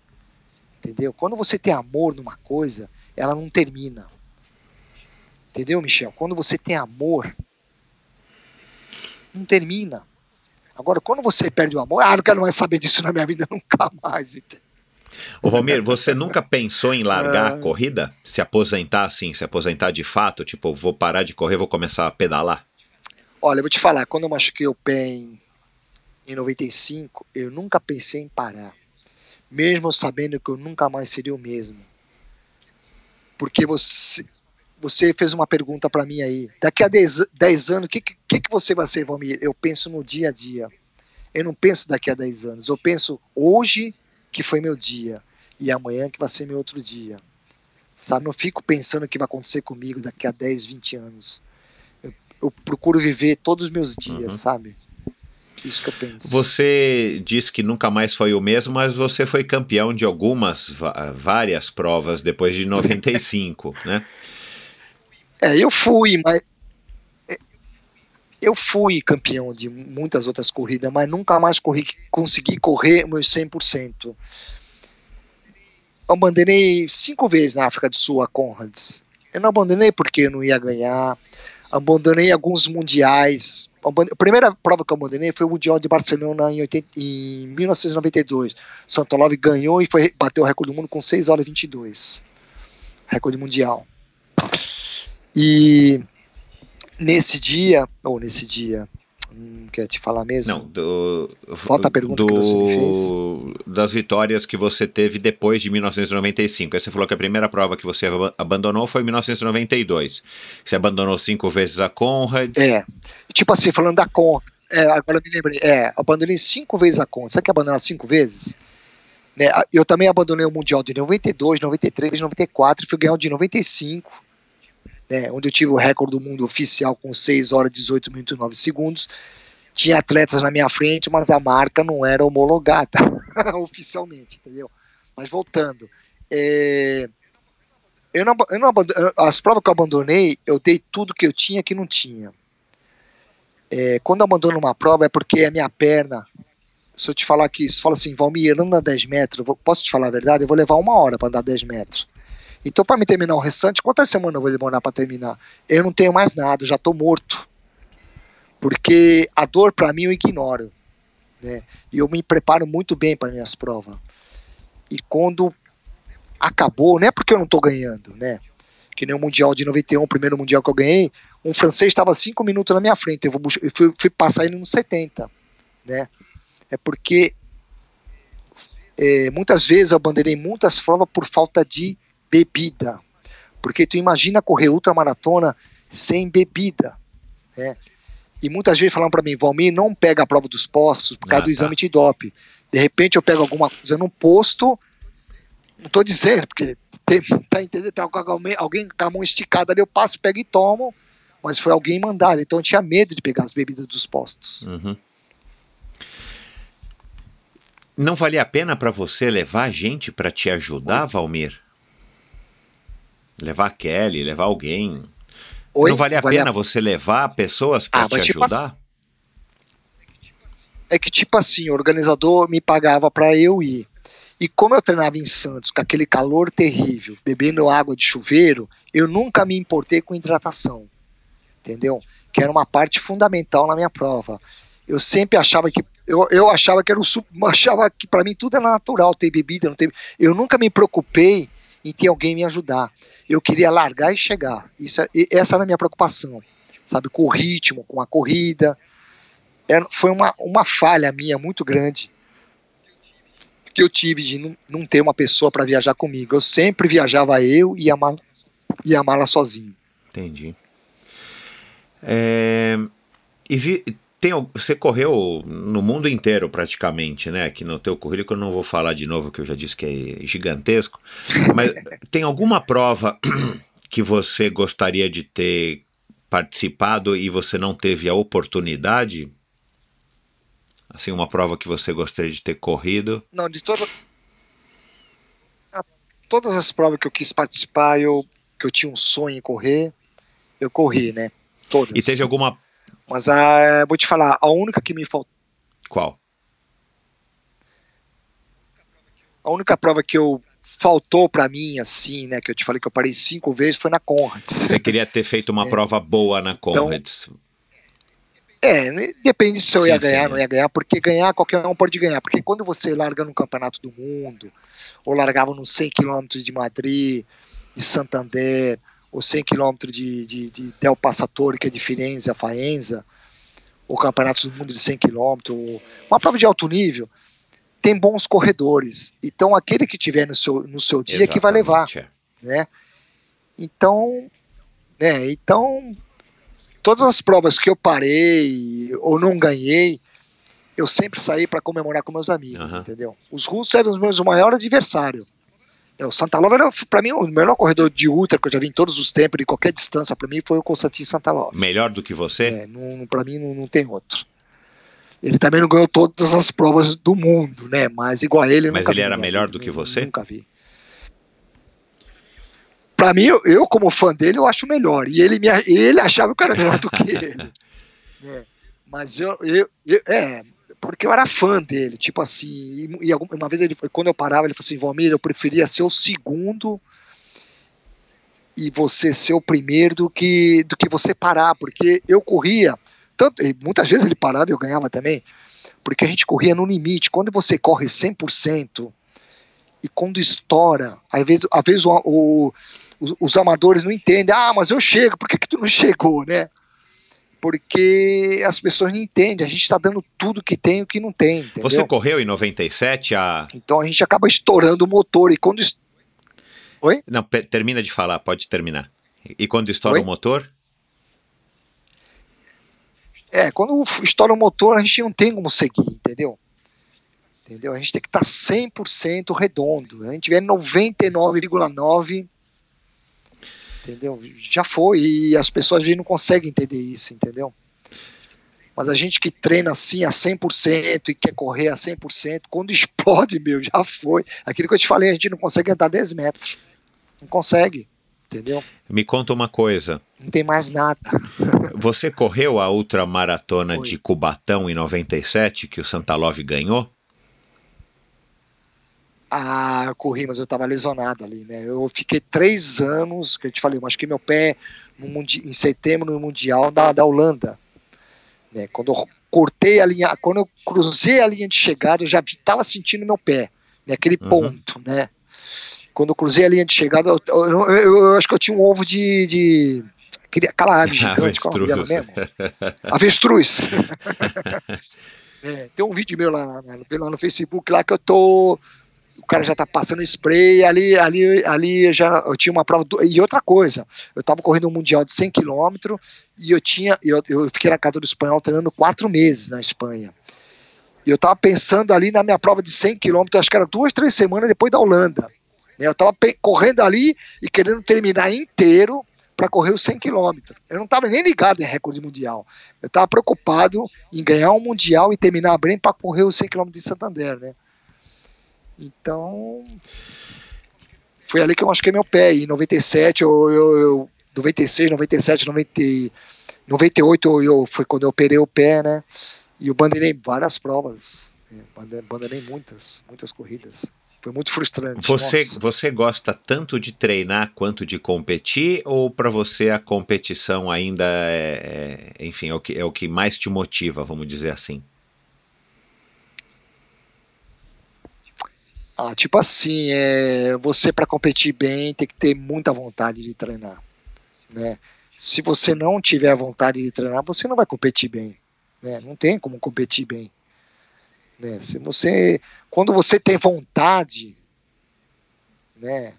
Entendeu? Quando você tem amor numa coisa, ela não termina. Entendeu, Michel? Quando você tem amor, não termina. Agora, quando você perde o amor, ah, não quero mais saber disso na minha vida nunca mais. Ô, Valmir, você nunca pensou em largar Ah. a corrida? Se aposentar assim, se aposentar de fato? Tipo, vou parar de correr, vou começar a pedalar? Olha, eu vou te falar, quando eu machuquei o pé em, em 95, eu nunca pensei em parar. Mesmo sabendo que eu nunca mais seria o mesmo. Porque você, você fez uma pergunta para mim aí. Daqui a 10, 10 anos, o que, que, que você vai ser, Valmir? Eu penso no dia a dia. Eu não penso daqui a 10 anos. Eu penso hoje que foi meu dia. e amanhã que vai ser meu outro dia. Sabe, não fico pensando o que vai acontecer comigo daqui a 10, 20 anos. Eu, eu procuro viver todos os meus dias, Uhum. sabe? Isso que eu penso. Você disse que nunca mais foi o mesmo, mas você foi campeão de algumas, várias provas depois de 95, né? É, eu fui, mas. é, Eu fui campeão de muitas outras corridas, mas nunca mais corri, consegui correr meus 100%. Eu abandonei cinco vezes na África do Sul a Conrads. Eu não abandonei porque eu não ia ganhar. Abandonei alguns mundiais. A primeira prova que eu abandonei foi o Mundial de Barcelona em, 80 em 1992. Santolov ganhou e foi, bateu o recorde do mundo com 6 horas e 22. Recorde mundial. E nesse dia, ou nesse dia, não quer te falar mesmo? Não, do, Volta a pergunta que você me fez. Das vitórias que você teve depois de 1995. Aí você falou que a primeira prova que você ab- abandonou foi em 1992. Você abandonou cinco vezes a Conrad. É. Tipo assim, falando da conta. É, agora eu me lembrei. É, abandonei cinco vezes a conta. Sabe que abandonar cinco vezes? Né, eu também abandonei o Mundial de 92, 93, 94 e fui ganhar o de 95. Né, onde eu tive o recorde do mundo oficial com 6 horas, 18 minutos e 9 segundos. Tinha atletas na minha frente, mas a marca não era homologada oficialmente, entendeu? Mas voltando. é, eu não, eu não as provas que eu abandonei, eu dei tudo que eu tinha que não tinha. É, quando eu abandono uma prova é porque a minha perna. Se eu te falar que, se fala assim, Valmir, anda 10 metros, posso te falar a verdade? Eu vou levar uma hora para andar 10 metros. Então, para me terminar o restante, quantas semanas eu vou demorar para terminar? Eu não tenho mais nada, já estou morto. Porque a dor, para mim, eu ignoro. Né? E eu me preparo muito bem para minhas provas. E quando acabou, não é porque eu não estou ganhando, né? Que nem o Mundial de 91, o primeiro Mundial que eu ganhei, um francês estava cinco minutos na minha frente, eu, vou eu fui, fui passar ele nos 70, né? É porque é, muitas vezes eu abandonei muitas provas por falta de bebida, porque tu imagina correr ultramaratona sem bebida, né? E muitas vezes falam para mim, Valmir, não pega a prova dos postos por causa Ah, do tá. exame de dope. De repente eu pego alguma coisa num posto, não tô dizendo, porque tem, tá entendendo? Tem alguém, alguém com a mão esticada ali, eu passo, pego e tomo, mas foi alguém mandar, então eu tinha medo de pegar as bebidas dos postos. Uhum. Não valia a pena para você levar gente para te ajudar, Valmir? Levar a Kelly, levar alguém. Oi? não valia a Valia- pena você levar pessoas para Ah, te tipo ajudar? assim, É que, tipo assim, o organizador me pagava para eu ir. E como eu treinava em Santos, com aquele calor terrível, bebendo água de chuveiro, eu nunca me importei com hidratação. Entendeu? Que era uma parte fundamental na minha prova. Eu sempre achava que. Eu, eu achava que era o achava que para mim tudo era natural, ter bebida, não ter. Eu nunca me preocupei em ter alguém me ajudar. Eu queria largar e chegar. Isso, é- essa era a minha preocupação. Sabe, com o ritmo, com a corrida. Era- foi uma, uma falha minha muito grande que eu tive de não, ter uma pessoa para viajar comigo. Eu sempre viajava eu e a mala, e a mala sozinho. Entendi. É, tem você correu no mundo inteiro praticamente, né? Aqui no teu currículo, que eu não vou falar de novo, que eu já disse que é gigantesco. Mas tem alguma prova que você gostaria de ter participado e você não teve a oportunidade? Assim, uma prova que você gostaria de ter corrido? Não, de toda, a- todas as provas que eu quis participar, eu, que eu tinha um sonho em correr, eu corri, né? Todas. E teve alguma. Mas a, vou te falar, a única que me faltou, Qual? a única prova que eu faltou para mim, assim, né? Que eu te falei que eu parei cinco vezes, foi na Conrads. Você queria ter feito uma É. prova boa na Conrads. É, né, depende se eu Sim, ia ganhar, sim, não ia ganhar, porque ganhar qualquer um pode ganhar. Porque quando você larga no Campeonato do Mundo, ou largava nos 100 km de Madrid, de Santander, ou 100 km de, de, de Del Passatore, que é de Firenze a Faenza, ou Campeonatos do Mundo de 100 km, uma prova de alto nível, tem bons corredores. Então, aquele que tiver no seu, no seu dia é que vai levar Exatamente, é. né? Então, né? Então, todas as provas que eu parei ou não ganhei, eu sempre saí para comemorar com meus amigos, Aham. entendeu? Os russos eram os meus maiores adversários. É, o Santalov era, para mim, o melhor corredor de ultra que eu já vi em todos os tempos, de qualquer distância, para mim, foi o Constantin Santalov. Melhor do que você? É, não, para mim, não, não tem outro. Ele também não ganhou todas as provas do mundo, né? Mas igual a ele. Mas ele era melhor do que você? Nunca vi. Pra mim, eu, eu, como fã dele, eu acho melhor. E ele, me, ele achava que eu era melhor do que ele. É, mas eu, eu, eu, É, porque eu era fã dele. Tipo assim, e, uma vez ele quando eu parava, ele falou assim: Valmir, eu preferia ser o segundo e você ser o primeiro do que, do que você parar, porque eu corria tanto, muitas vezes ele parava e eu ganhava também, porque a gente corria no limite. Quando você corre 100% e quando estoura, às vezes, às vezes o, o, os, os, amadores não entendem. Ah, mas eu chego, por que, que tu não chegou, né? Porque as pessoas não entendem. A gente está dando tudo que tem e o que não tem. Entendeu? Você correu em 97 a. Então a gente acaba estourando o motor. E quando. Oi? Não, termina de falar, pode terminar. E quando estoura Oi? o motor? É, quando estoura o motor, a gente não tem como seguir, entendeu? Entendeu? A gente tem que estar tá 100% redondo. A gente tiver 99,9, entendeu? Já foi. E as pessoas não conseguem entender isso, entendeu? Mas a gente que treina assim a 100% e quer correr a 100%, quando explode, meu, já foi. Aquilo que eu te falei, a gente não consegue andar 10 metros. Não consegue entendeu? Me conta uma coisa. Não tem mais nada. Você correu a ultramaratona de Cubatão em 97, que o Santalov ganhou? Ah, eu corri, mas eu estava lesionado ali, né? Eu fiquei três anos, que eu te falei, eu machuquei meu pé no em setembro no Mundial da, da Holanda. Né? Quando eu cortei a linha, quando eu cruzei a linha de chegada, eu já estava sentindo meu pé, né? aquele uhum. ponto, né? Quando eu cruzei a linha de chegada, eu, eu, eu, eu acho que eu tinha um ovo de. de aquela ave gigante, qual é o mesmo? Avestruz. é, tem um vídeo meu lá, lá no Facebook lá que eu tô o cara já tá passando spray, ali, ali, ali já eu tinha uma prova, do, e outra coisa, eu tava correndo um mundial de 100 km e eu tinha, eu, eu fiquei na casa do espanhol treinando quatro meses na Espanha, e eu tava pensando ali na minha prova de 100 km, acho que era duas, três semanas depois da Holanda, eu estava correndo ali e querendo terminar inteiro para correr os 100 km. Eu não estava nem ligado em recorde mundial. Eu estava preocupado em ganhar um mundial e terminar bem para correr os 100 km de Santander, né? Então, foi ali que eu machuquei meu pé. Em 97, eu, eu, eu 96, 97, 90, 98 eu, foi quando eu operei o pé, né? E eu bandeirei várias provas. É, bandeirei muitas, muitas corridas. Foi muito frustrante. Você, você gosta tanto de treinar quanto de competir, ou para você a competição ainda é, é, enfim, é o, que, é o que mais te motiva, vamos dizer assim? Ah, tipo assim, é, você para competir bem tem que ter muita vontade de treinar, né? Se você não tiver vontade de treinar, você não vai competir bem, né? Não tem como competir bem. Né? Se você, quando você tem vontade, né?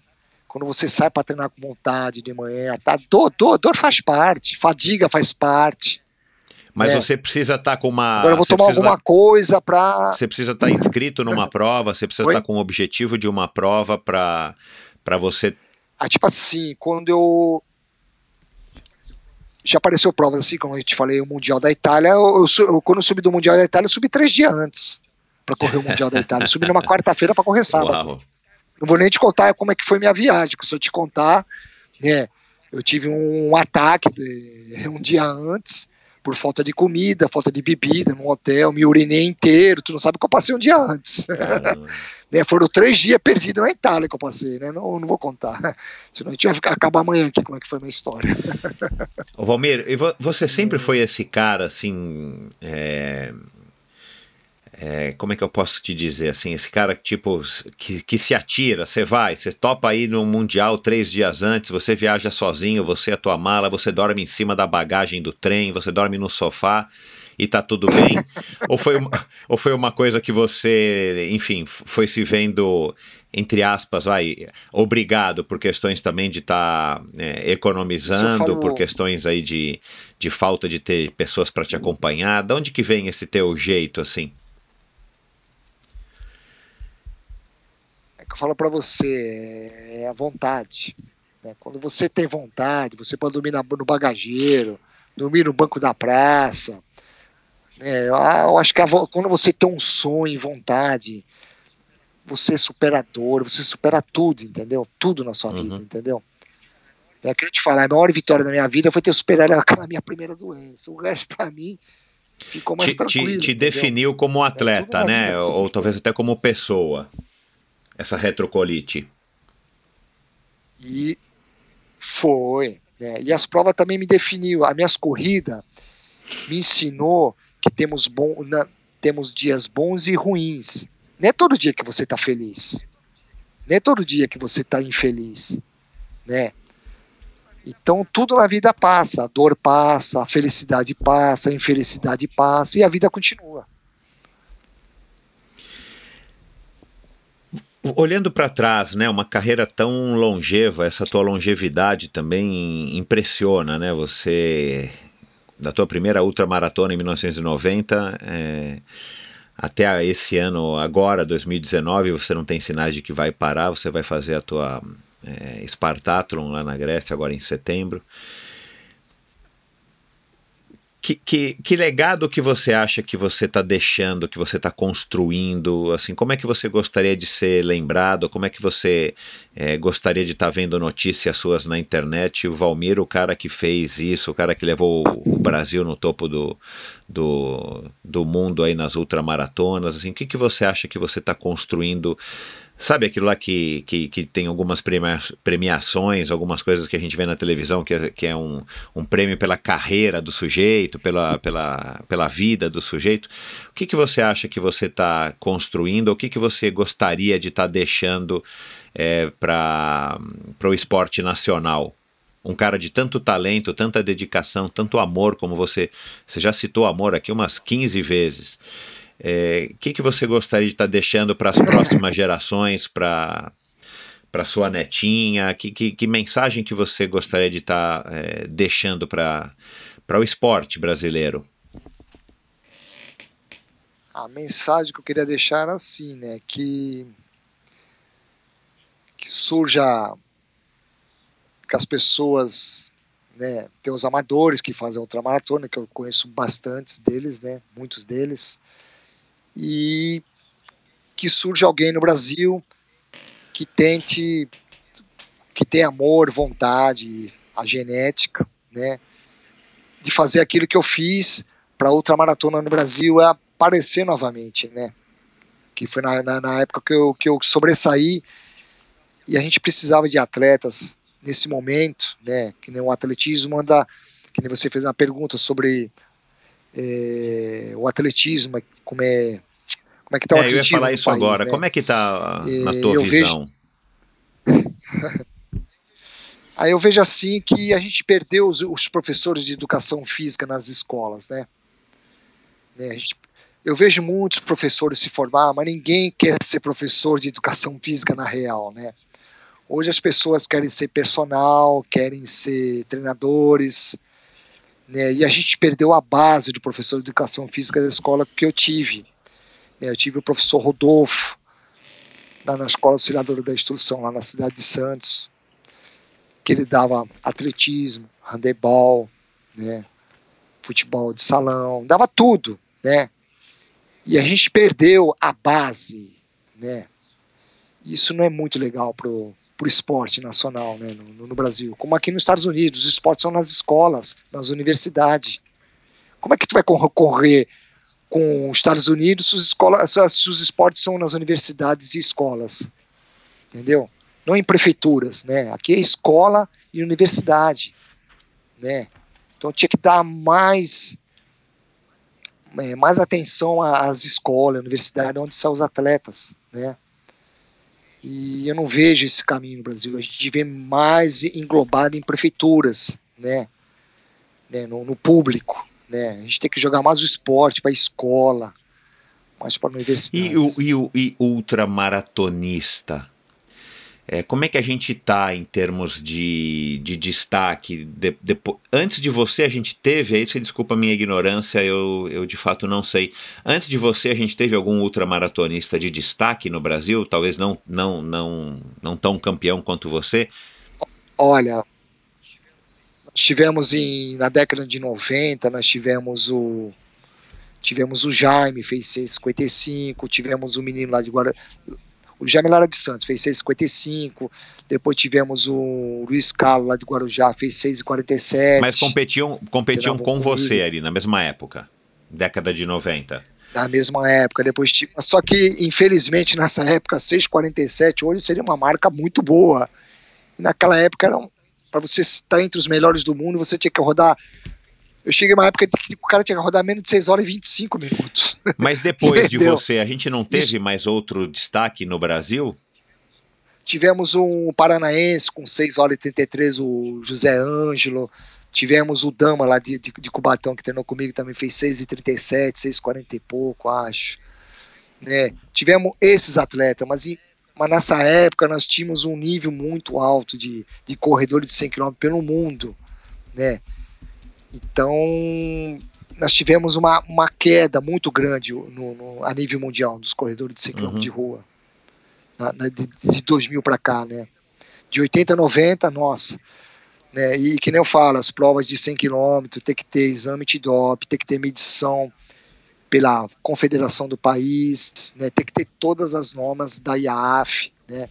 Quando você sai para treinar com vontade de manhã, tá, dor, dor, dor faz parte, fadiga faz parte. Mas né? você precisa estar tá com uma. Agora eu vou tomar alguma tá, coisa para. Você precisa estar tá inscrito numa prova, você precisa estar tá com o objetivo de uma prova para você. Ah, tipo assim, quando eu já apareceu provas assim, como eu te falei, o Mundial da Itália. Eu, eu, eu, quando eu subi do Mundial da Itália, eu subi três dias antes para correr o Mundial da Itália. Eu subi numa quarta-feira para correr sábado. Uau. Não vou nem te contar como é que foi minha viagem, porque se eu te contar, né, eu tive um ataque de, um dia antes por falta de comida, falta de bebida no hotel, me urinei inteiro, tu não sabe que eu passei um dia antes. né, foram três dias perdidos na Itália que eu passei, né? Não, não vou contar. Senão a gente vai acabar amanhã aqui como é que foi a minha história. Ô Valmir, você sempre foi esse cara assim. É é, como é que eu posso te dizer assim, esse cara tipo que, que se atira, você vai, você topa aí no mundial três dias antes, você viaja sozinho, você a tua mala, você dorme em cima da bagagem do trem, você dorme no sofá e tá tudo bem? ou, foi uma, ou foi uma coisa que você, enfim, foi se vendo entre aspas, vai, obrigado por questões também de estar tá, é, economizando, por questões aí de, de falta de ter pessoas para te acompanhar. De onde que vem esse teu jeito assim? Eu falo para você, é a vontade. Né? Quando você tem vontade, você pode dormir no bagageiro, dormir no banco da praça. Né? Eu acho que a, quando você tem um sonho vontade, você é superador, você supera tudo, entendeu? Tudo na sua uhum. vida, entendeu? É que eu te falar, a maior vitória da minha vida foi ter superado aquela minha primeira doença. O resto, para mim, ficou mais te, tranquilo. Te, te definiu como é atleta, é né? Ou talvez até como pessoa, essa retrocolite. E foi. Né? E as provas também me definiu. A minhas corridas me ensinou que temos, bom, na, temos dias bons e ruins. Não é todo dia que você está feliz. Não é todo dia que você está infeliz, né? Então tudo na vida passa, a dor passa, a felicidade passa, a infelicidade passa e a vida continua. Olhando para trás, né, uma carreira tão longeva, essa tua longevidade também impressiona, né? Você da tua primeira ultramaratona em 1990, é, até esse ano, agora, 2019, você não tem sinais de que vai parar, você vai fazer a tua é, Spartathlon lá na Grécia, agora em setembro. Que, que, que, legado que você acha que você está deixando, que você está construindo? Assim, como é que você gostaria de ser lembrado? Como é que você é, gostaria de estar tá vendo notícias suas na internet? O Valmir, o cara que fez isso, o cara que levou o Brasil no topo do, do, do mundo aí nas ultramaratonas. Assim, o que, que você acha que você está construindo? Sabe aquilo lá que, que, que tem algumas premiações, algumas coisas que a gente vê na televisão, que é, que é um, um prêmio pela carreira do sujeito, pela, pela, pela vida do sujeito. O que, que você acha que você está construindo? O que, que você gostaria de estar tá deixando é, para o esporte nacional? Um cara de tanto talento, tanta dedicação, tanto amor, como você, você já citou amor aqui umas 15 vezes. O é, que, que você gostaria de estar tá deixando para as próximas gerações, para para sua netinha? Que, que, que, mensagem que você gostaria de estar tá, é, deixando para o esporte brasileiro? A mensagem que eu queria deixar era assim, né? Que, que surja que as pessoas, né? Tem os amadores que fazem ultramaratona, que eu conheço bastantes deles, né? Muitos deles e que surja alguém no Brasil que tente, que tenha amor, vontade, a genética, né, de fazer aquilo que eu fiz para outra maratona no Brasil é aparecer novamente, né, que foi na, na, na época que eu, que eu sobressaí e a gente precisava de atletas nesse momento, né, que nem o atletismo anda, que nem você fez uma pergunta sobre é, o atletismo, como é como é que tá o é, Eu ia falar isso país, agora. Né? Como é que tá na tua eu visão? Vejo... Aí eu vejo assim que a gente perdeu os, os professores de educação física nas escolas, né? né gente, eu vejo muitos professores se formar, mas ninguém quer ser professor de educação física na real, né? Hoje as pessoas querem ser personal, querem ser treinadores, né? E a gente perdeu a base do professor de educação física da escola que eu tive. Eu tive o professor Rodolfo, lá na Escola Auxiliadora da Instrução, lá na cidade de Santos, que ele dava atletismo, handebol, né, futebol de salão, dava tudo, né? E a gente perdeu a base, né? Isso não é muito legal pro pro esporte nacional, né, no, no Brasil. Como aqui nos Estados Unidos, os esportes são nas escolas, nas universidades. Como é que tu vai correr com os Estados Unidos, os, escolas, os esportes são nas universidades e escolas, entendeu? Não em prefeituras, né? Aqui é escola e universidade, né? Então tinha que dar mais é, mais atenção às escolas, universidades, onde são os atletas, né? E eu não vejo esse caminho no Brasil. A gente vê mais englobado em prefeituras, né? né? No, no público, né? A gente tem que jogar mais o esporte para a escola, mais para a universidade. E o, e o e ultramaratonista? É, como é que a gente está em termos de, de destaque? De, de, antes de você, a gente teve, aí você desculpa a minha ignorância, eu, eu de fato não sei. Antes de você, a gente teve algum ultramaratonista de destaque no Brasil? Talvez não, não, não, não tão campeão quanto você? Olha, nós tivemos em, na década de 90, nós tivemos o. Tivemos o Jaime, fez 6,55, tivemos o menino lá de Guarani o Jaime Lara de Santos fez 6,55. Depois tivemos o Luiz Carlos lá de Guarujá, fez 6,47. Mas competiam, competiam com você eles. ali na mesma época, década de 90. Na mesma época, depois só que infelizmente nessa época 6,47 hoje seria uma marca muito boa. E naquela época era para você estar entre os melhores do mundo, você tinha que rodar eu cheguei uma época que o cara tinha que rodar menos de 6 horas e 25 minutos. Mas depois de você, a gente não teve Isso. mais outro destaque no Brasil? Tivemos um paranaense com 6 horas e 33, o José Ângelo. Tivemos o Dama lá de, de, de Cubatão, que treinou comigo, também fez 6 e 37, 6 e 40 e pouco, acho. Né? Tivemos esses atletas, mas, mas nessa época nós tínhamos um nível muito alto de, de corredores de 100 km pelo mundo, né? Então, nós tivemos uma, uma queda muito grande no, no a nível mundial dos corredores de 100 km uhum. de rua, na, na, de, de 2000 para cá, né? De 80 a 90, nossa. Né? E que nem eu falo, as provas de 100 km tem que ter exame de DOP, tem que ter medição pela confederação do país, né? tem que ter todas as normas da IAF, né?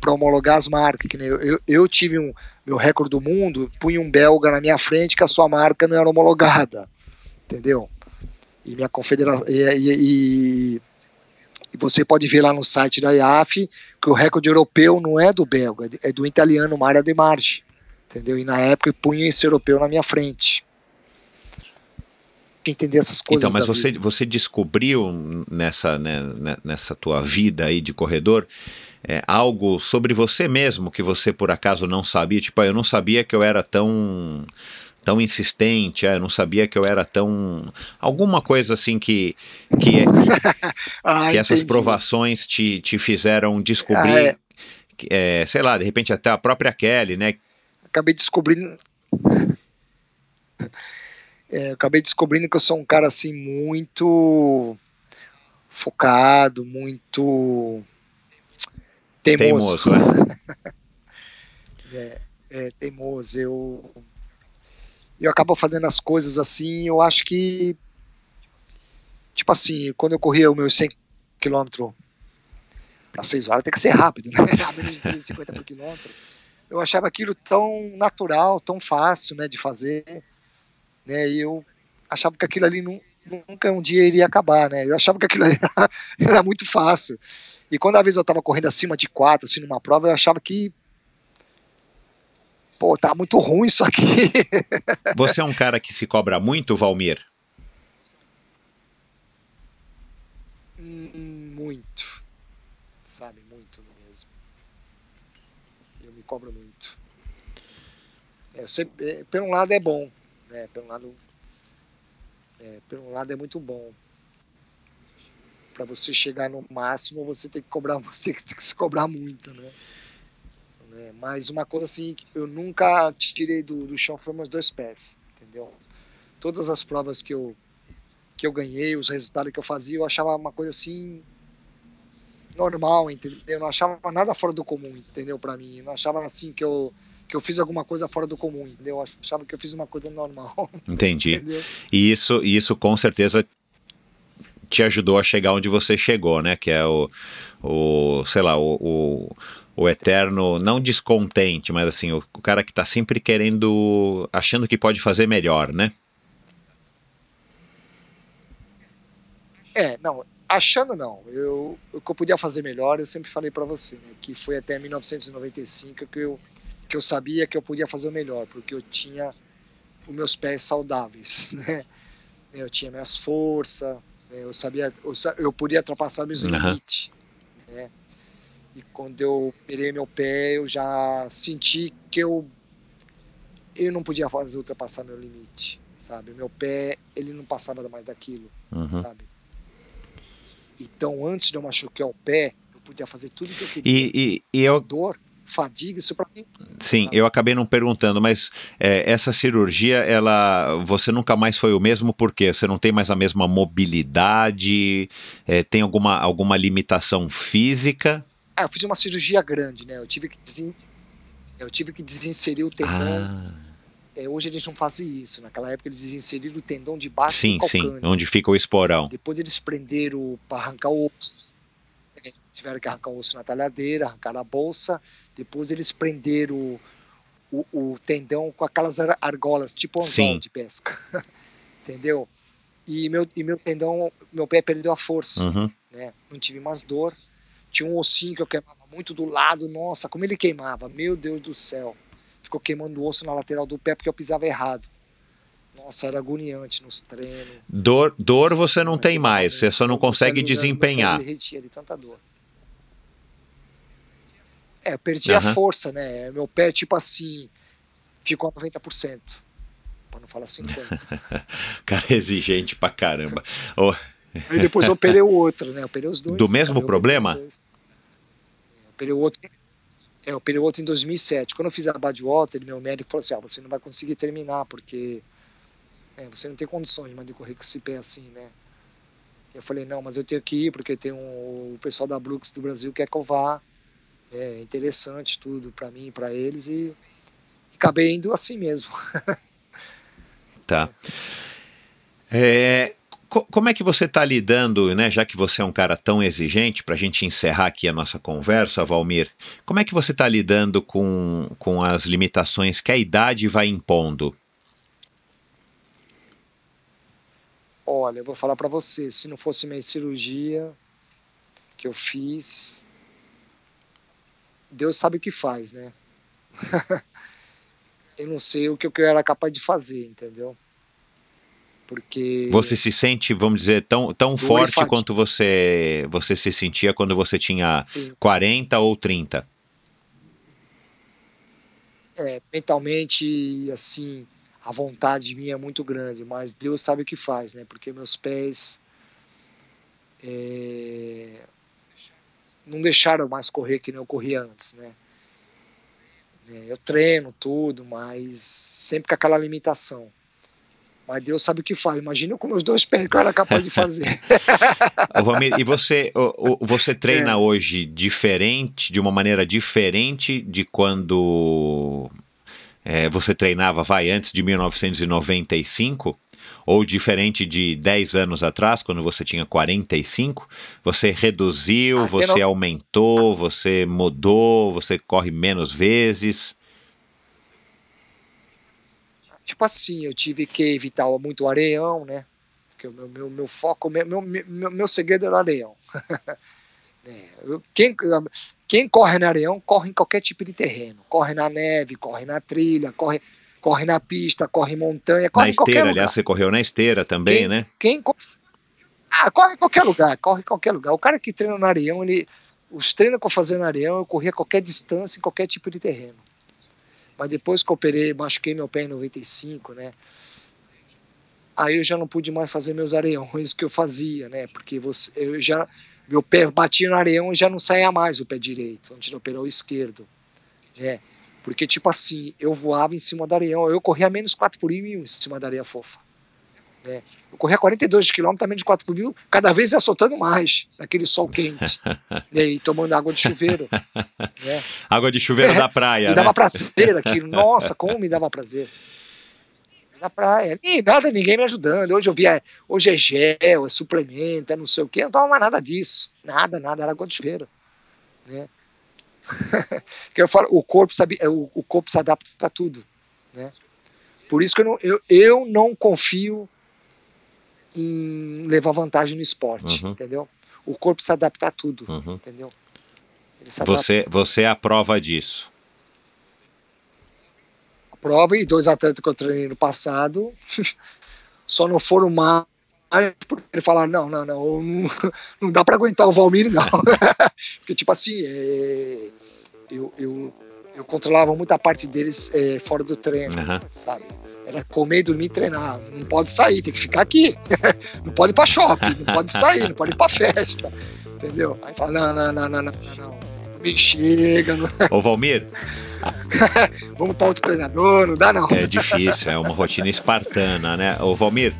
Para homologar as marcas. Que eu, eu, eu, tive um meu recorde do mundo, punha um belga na minha frente que a sua marca não era homologada, entendeu? E minha confederação e, e, e, você pode ver lá no site da IAF que o recorde europeu não é do belga, é do italiano Maria De Marchi, entendeu? E na época punha esse europeu na minha frente entender essas coisas. Então, mas você, você descobriu nessa, né, nessa tua vida aí de corredor é, algo sobre você mesmo que você por acaso não sabia? Tipo, ah, eu não sabia que eu era tão tão insistente, ah, eu não sabia que eu era tão alguma coisa assim que que, ah, que essas provações te, te fizeram descobrir, ah, é. É, sei lá, de repente até a própria Kelly, né? Acabei descobrindo é, acabei descobrindo que eu sou um cara assim muito focado, muito teimoso. Teimoso, né? é, é, teimoso. Eu, eu acabo fazendo as coisas assim, eu acho que, tipo assim, quando eu corria o meu 100 km para 6 horas, tem que ser rápido, né? A menos de 350 por quilômetro. Eu achava aquilo tão natural, tão fácil, né, de fazer, né? E eu achava que aquilo ali não, nunca um dia iria acabar, né? Eu achava que aquilo era, era muito fácil. E quando às vezes eu estava correndo acima de quatro, assim, numa prova, eu achava que pô, tá muito ruim isso aqui. Você é um cara que se cobra muito, Valmir? Hum, muito. Sabe, muito mesmo. Eu me cobro muito. É, sempre, é, por um lado é bom, né? Pelo lado é, por um lado é muito bom. Para você chegar no máximo, você tem que cobrar, você tem que se cobrar muito, né? É, mas uma coisa assim, eu nunca tirei do, do chão foi meus dois pés, entendeu? Todas as provas que eu que eu ganhei, os resultados que eu fazia, eu achava uma coisa assim normal, entendeu? Eu não achava nada fora do comum, entendeu? Para mim, eu não achava assim que eu que eu fiz alguma coisa fora do comum, entendeu? Eu achava que eu fiz uma coisa normal. Entendi. Entendeu? E isso, isso com certeza te ajudou a chegar onde você chegou, né? Que é o, o sei lá, o, o, o eterno, não descontente, mas assim, o, o cara que está sempre querendo, achando que pode fazer melhor, né? É, não, achando não. Eu, o que eu podia fazer melhor, eu sempre falei para você, né? Que foi até 1995 que eu que eu sabia que eu podia fazer o melhor, porque eu tinha os meus pés saudáveis, né? Eu tinha minhas forças, né? eu sabia, eu, eu podia ultrapassar meus uhum. limites, né? E quando eu perei meu pé, eu já senti que eu eu não podia fazer ultrapassar meu limite, sabe? Meu pé, ele não passava mais daquilo, uhum. sabe? Então, antes de eu machucar o pé, eu podia fazer tudo que eu queria. E, e, e eu... Dor, fadiga, isso para mim. Sim, eu acabei não perguntando, mas é, essa cirurgia, ela, você nunca mais foi o mesmo porque você não tem mais a mesma mobilidade, é, tem alguma, alguma limitação física? Ah, eu fiz uma cirurgia grande, né? Eu tive que, desen... eu tive que desinserir o tendão. Ah, É, hoje eles não fazem isso. Naquela época eles inseriram o tendão de baixo sim, do sim, onde fica o esporão. Depois eles prenderam para arrancar o osso. Tiveram que arrancar o osso na talhadeira, arrancar a bolsa. Depois eles prenderam o, o, o tendão com aquelas ar- argolas, tipo anzol de pesca. Entendeu? E meu, e meu tendão, meu pé perdeu a força. Uhum. né? Não tive mais dor. Tinha um ossinho que eu queimava muito do lado. Nossa, como ele queimava. Meu Deus do céu. Ficou queimando o osso na lateral do pé porque eu pisava errado. Nossa, era agoniante nos treinos. Dor, dor você não tem mais, você só não consegue desempenhar. de tanta dor. É, eu perdi Aham. a força, né? Meu pé, tipo assim, ficou a 90%. Pra não falar 50%. Cara, é exigente pra caramba. Ô, Aí depois eu operei o outro, né? Eu operei os dois. Do mesmo problema? Eu operei o outro. É, eu operei o outro em 2007. Quando eu fiz a Badwater, meu médico falou assim: ah, você não vai conseguir terminar, porque é, você não tem condições de correr com esse pé assim, né? Eu falei: não, mas eu tenho que ir, porque tem um, o pessoal da Brooks do Brasil quer que eu vá. É interessante tudo pra mim e pra eles. E, e acabei indo assim mesmo. Tá. É, co- como é que você está lidando, né? Já que você é um cara tão exigente, para a gente encerrar aqui a nossa conversa, Valmir, como é que você está lidando com, com as limitações que a idade vai impondo? Olha, eu vou falar pra você, se não fosse minha cirurgia que eu fiz, Deus sabe o que faz, né? eu não sei o que eu era capaz de fazer, entendeu? Porque Você se sente, vamos dizer, tão, tão forte quanto você, você se sentia quando você tinha sim, 40 ou 30? é, mentalmente, assim, a vontade minha é muito grande, mas Deus sabe o que faz, né? Porque meus pés é, não deixaram mais correr que nem eu corria antes, né? É, Eu treino tudo, mas sempre com aquela limitação. Mas Deus sabe o que faz. Imagina com meus dois pés que eu era capaz de fazer. E você, você treina É. hoje diferente, de uma maneira diferente de quando é, você treinava, vai, antes de 1995? Ou diferente de 10 anos atrás, quando você tinha 45? Você reduziu, Ah, você no- aumentou, você mudou, você corre menos vezes? tipo assim, eu tive que evitar muito o areião, né? Porque o meu, meu, meu foco, meu, meu, meu, meu segredo era o areião. É, quem, quem corre no areião, corre em qualquer tipo de terreno. Corre na neve, corre na trilha, corre, corre na pista, corre em montanha, corre na em qualquer esteira, lugar. aliás, você correu na esteira também, Quem- né? Quem Ah, corre em qualquer lugar, corre em qualquer lugar. O cara que treina no areião, ele, os treinos que eu fazia no areião, eu corria qualquer distância, em qualquer tipo de terreno. Mas depois que eu operei, machuquei meu pé em 95, né? Aí eu já não pude mais fazer meus areiões que eu fazia, né? Porque você, eu já, meu pé batia no areião e já não saía mais o pé direito, antes de operar o esquerdo, né? Porque, tipo assim, eu voava em cima do areião, eu corria menos 4 por mil em cima da areia fofa. Né? Eu corria 42 km a menos de 4 por mil, cada vez ia soltando mais, naquele sol quente, né? e tomando água de chuveiro. Né? Água de chuveiro da praia, Me dava né? prazer aquilo. Nossa, como me dava prazer. Na praia. E nada, ninguém me ajudando. Hoje eu via, hoje é gel, é suplemento, é não sei o quê. Eu não tava mais nada disso. Nada, nada, era água de chuveiro. Né? que eu falo, o corpo sabe, é, o, o corpo se adapta a tudo. Né? Por isso que eu não, eu, eu não confio em levar vantagem no esporte, Uhum. entendeu? O corpo se adapta a tudo, Uhum. entendeu? Você, você é a prova disso. prova e dois atletas que eu treinei no passado só não foram mais porque ele falaram, não, não, não, não, não dá para aguentar o Valmir, não. porque, tipo assim, é, eu, eu, eu controlava muita parte deles é, fora do treino, Aham. sabe? Era comer, dormir e treinar. Não pode sair, tem que ficar aqui. não pode ir pra shopping, não pode sair, não pode ir pra festa. Entendeu? Aí fala, não, não, não, não, não, não. Me chega. Não... Ô, Valmir. Vamos para outro treinador, não dá não. É difícil, é uma rotina espartana, né? Ô, Valmir,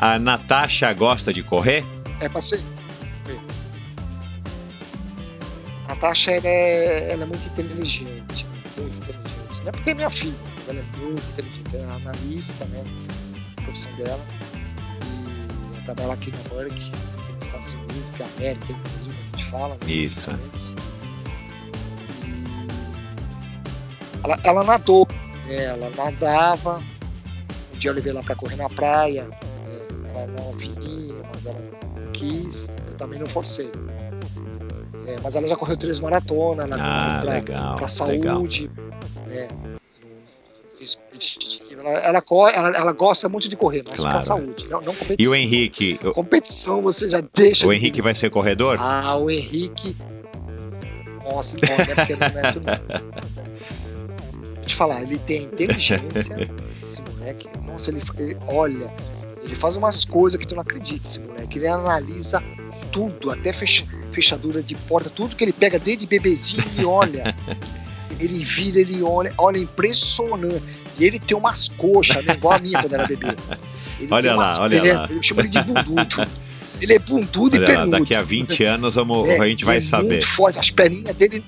a Natasha gosta de correr? É pra ser. A Natasha ela é, ela é muito inteligente. Muito inteligente. Não é porque é minha filha, mas ela é muito inteligente. Ela é analista, né? A profissão dela. E ela trabalha aqui na Merck, aqui nos Estados Unidos, que é a América, inclusive, a gente fala. Né? Isso. Ela, ela nadou, né? ela nadava. Um dia eu levei ela para correr na praia. Ela não vinha, mas ela não quis. Eu também não forcei. É, mas ela já correu três maratonas, ela ah, pra, legal, pra saúde. Né? Fiz. Ela, ela, ela, ela, gosta muito de correr, mas claro. pra saúde, não, não competição. E o Henrique? Competição você já deixa. O Henrique vai ser corredor? Ah, o Henrique. Nossa, não, é porque não é tudo. Vou te falar, ele tem inteligência, esse moleque. Nossa, ele, ele olha, ele faz umas coisas que tu não acredita, esse moleque. Ele analisa tudo, até fech, fechadura de porta, tudo que ele pega desde bebezinho, ele olha. ele vira, ele olha, olha, impressionante. E ele tem umas coxas, né, igual a minha quando era bebê. Ele olha lá, olha pernas, lá. Eu chamo ele de bundudo. Ele é bundudo olha e pernudo. Lá, daqui a 20 anos vamos, é, a gente vai é saber. muito forte, as perninhas dele,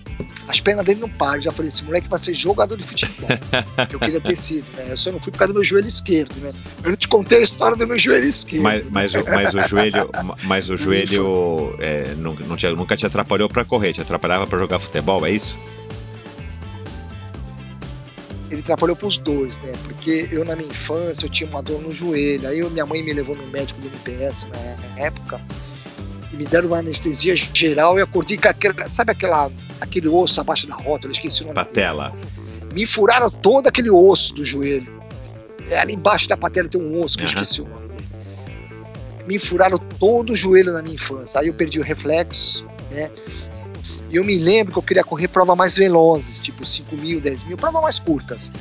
as pernas dele não param. Já falei, esse moleque vai ser jogador de futebol. que eu queria ter sido, né? Eu só não fui por causa do meu joelho esquerdo, né? Eu não te contei a história do meu joelho esquerdo. Mas, mas, o, mas o joelho, mas o joelho é, não, não te, nunca te atrapalhou para correr, te atrapalhava para jogar futebol, é isso? ele atrapalhou pros dois, né? Porque eu na minha infância eu tinha uma dor no joelho, aí eu, minha mãe me levou no médico do NPS na época e me deram uma anestesia geral e acordei com aquela, sabe aquela, aquele osso abaixo da rótula, eu esqueci o nome. Patela. Dele. Me furaram todo aquele osso do joelho. É, ali embaixo da patela tem um osso que uhum. eu esqueci o nome dele. Me furaram todo o joelho na minha infância. Aí eu perdi o reflexo, né? E eu me lembro que eu queria correr provas mais velozes, tipo 5 mil, 10 mil, provas mais curtas.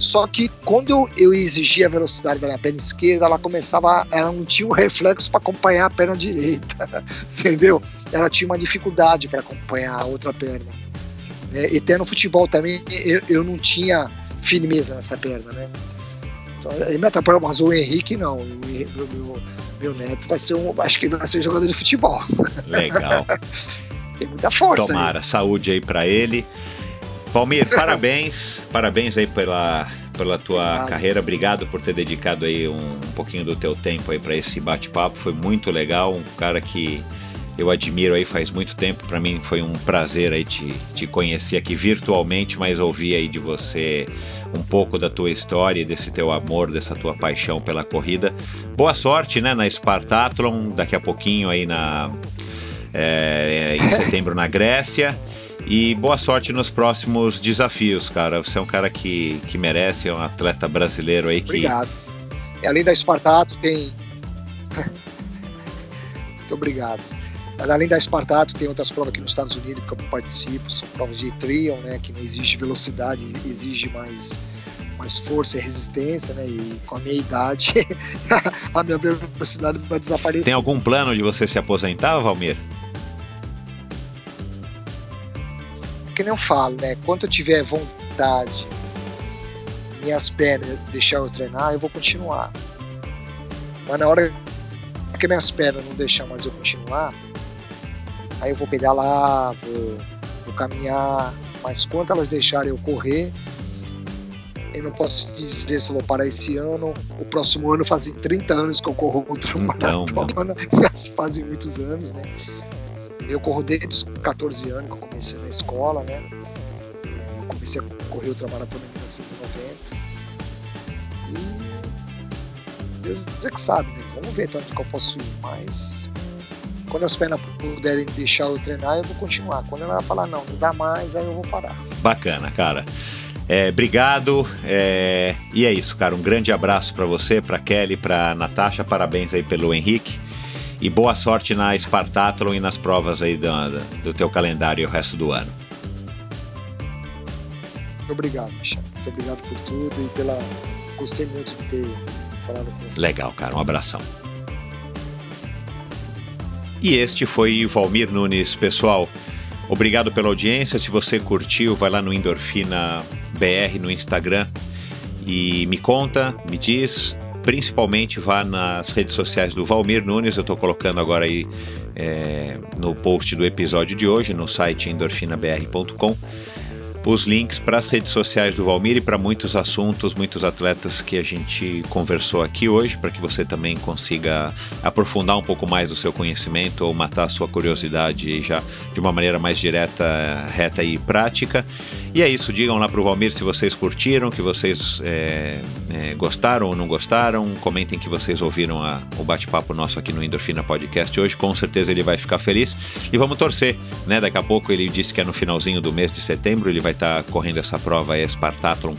Só que quando eu, exigia a velocidade da minha perna esquerda, ela começava, ela não tinha o reflexo para acompanhar a perna direita, entendeu? Ela tinha uma dificuldade para acompanhar a outra perna. Né? E até no futebol também eu, eu não tinha firmeza nessa perna, né? Então, ele me atrapalhou, mas o Henrique não. O, meu, meu, meu neto vai ser um, acho que vai ser jogador de futebol. Legal. Tem muita força. Tomara, aí. saúde aí para ele. Palmir, parabéns, parabéns aí pela, pela tua Obrigado. carreira. Obrigado por ter dedicado aí um, um pouquinho do teu tempo aí para esse bate-papo. Foi muito legal, um cara que eu admiro aí faz muito tempo. Para mim foi um prazer aí te, te conhecer aqui virtualmente, mas ouvir aí de você um pouco da tua história, desse teu amor, dessa tua paixão pela corrida. Boa sorte, né, na Spartathlon, daqui a pouquinho aí na é, em setembro na Grécia. E boa sorte nos próximos desafios, cara. Você é um cara que, que merece, é um atleta brasileiro aí que. Obrigado. E além da Espartato, tem. Muito obrigado. Além da Espartato, tem outras provas aqui nos Estados Unidos que eu participo. São provas de trial, né? Que não exige velocidade, exige mais, mais força e resistência, né? E com a minha idade, a minha velocidade vai desaparecer. Tem algum plano de você se aposentar, Valmir? Que nem eu falo, né? Quando eu tiver vontade, minhas pernas deixar eu treinar, eu vou continuar. Mas na hora que minhas pernas não deixar mais eu continuar, aí eu vou pedalar, vou, vou caminhar. Mas quando elas deixarem eu correr, eu não posso dizer se eu vou parar esse ano. O próximo ano fazem 30 anos que eu corro outra então, maratona. Já fazem muitos anos, né? Eu corro desde os 14 anos que eu comecei na escola, né? É, comecei a correr outra maratona em 1990. E Deus é que sabe, né? Vamos ver tanto que eu posso ir, mas quando as pernas puderem deixar eu treinar, eu vou continuar. Quando ela falar não, não dá mais, aí eu vou parar. Bacana, cara. É, obrigado. É, e é isso, cara. Um grande abraço para você, para Kelly, para Natasha. Parabéns aí pelo Henrique. E boa sorte na Spartathlon e nas provas aí do, do teu calendário o resto do ano. Obrigado, Michel. Muito obrigado por tudo e pela. Gostei muito de ter falado com você. Legal, cara. Um abração. E este foi Valmir Nunes, pessoal. Obrigado pela audiência. Se você curtiu, vai lá no Endorfina BR no Instagram e me conta, me diz. Principalmente vá nas redes sociais do Valmir Nunes. Eu estou colocando agora aí é, no post do episódio de hoje, no site endorfinabr.com os links para as redes sociais do Valmir e para muitos assuntos, muitos atletas que a gente conversou aqui hoje, para que você também consiga aprofundar um pouco mais o seu conhecimento ou matar a sua curiosidade já de uma maneira mais direta, reta e prática. E é isso, digam lá para o Valmir se vocês curtiram, que vocês é, é, gostaram ou não gostaram, comentem que vocês ouviram a, o bate-papo nosso aqui no Endorfina Podcast hoje, com certeza ele vai ficar feliz e vamos torcer, né? Daqui a pouco ele disse que é no finalzinho do mês de setembro, ele vai estar tá correndo essa prova Espartathlon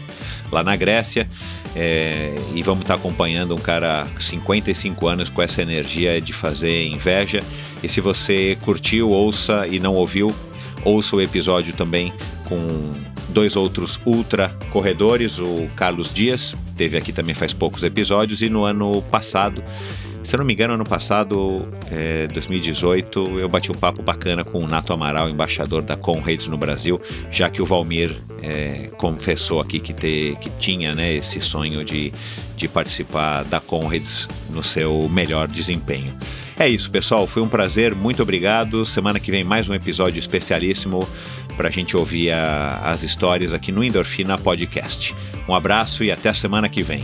lá na Grécia. É, e vamos estar tá acompanhando um cara 55 anos com essa energia de fazer inveja. E se você curtiu, ouça e não ouviu, ouça o episódio também com dois outros ultra corredores, o Carlos Dias, teve aqui também faz poucos episódios, e no ano passado se eu não me engano, ano passado, é, 2018, eu bati um papo bacana com o Nato Amaral, embaixador da Conrads no Brasil, já que o Valmir é, confessou aqui que, ter, que tinha né, esse sonho de, de participar da Conrads no seu melhor desempenho. É isso, pessoal. Foi um prazer. Muito obrigado. Semana que vem, mais um episódio especialíssimo para a gente ouvir a, as histórias aqui no Endorfina Podcast. Um abraço e até semana que vem.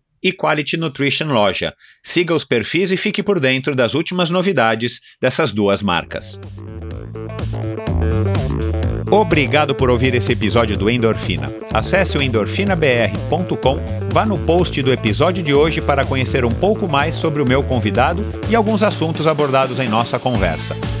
e Quality Nutrition Loja. Siga os perfis e fique por dentro das últimas novidades dessas duas marcas. Obrigado por ouvir esse episódio do Endorfina. Acesse o endorfinabr.com, vá no post do episódio de hoje para conhecer um pouco mais sobre o meu convidado e alguns assuntos abordados em nossa conversa.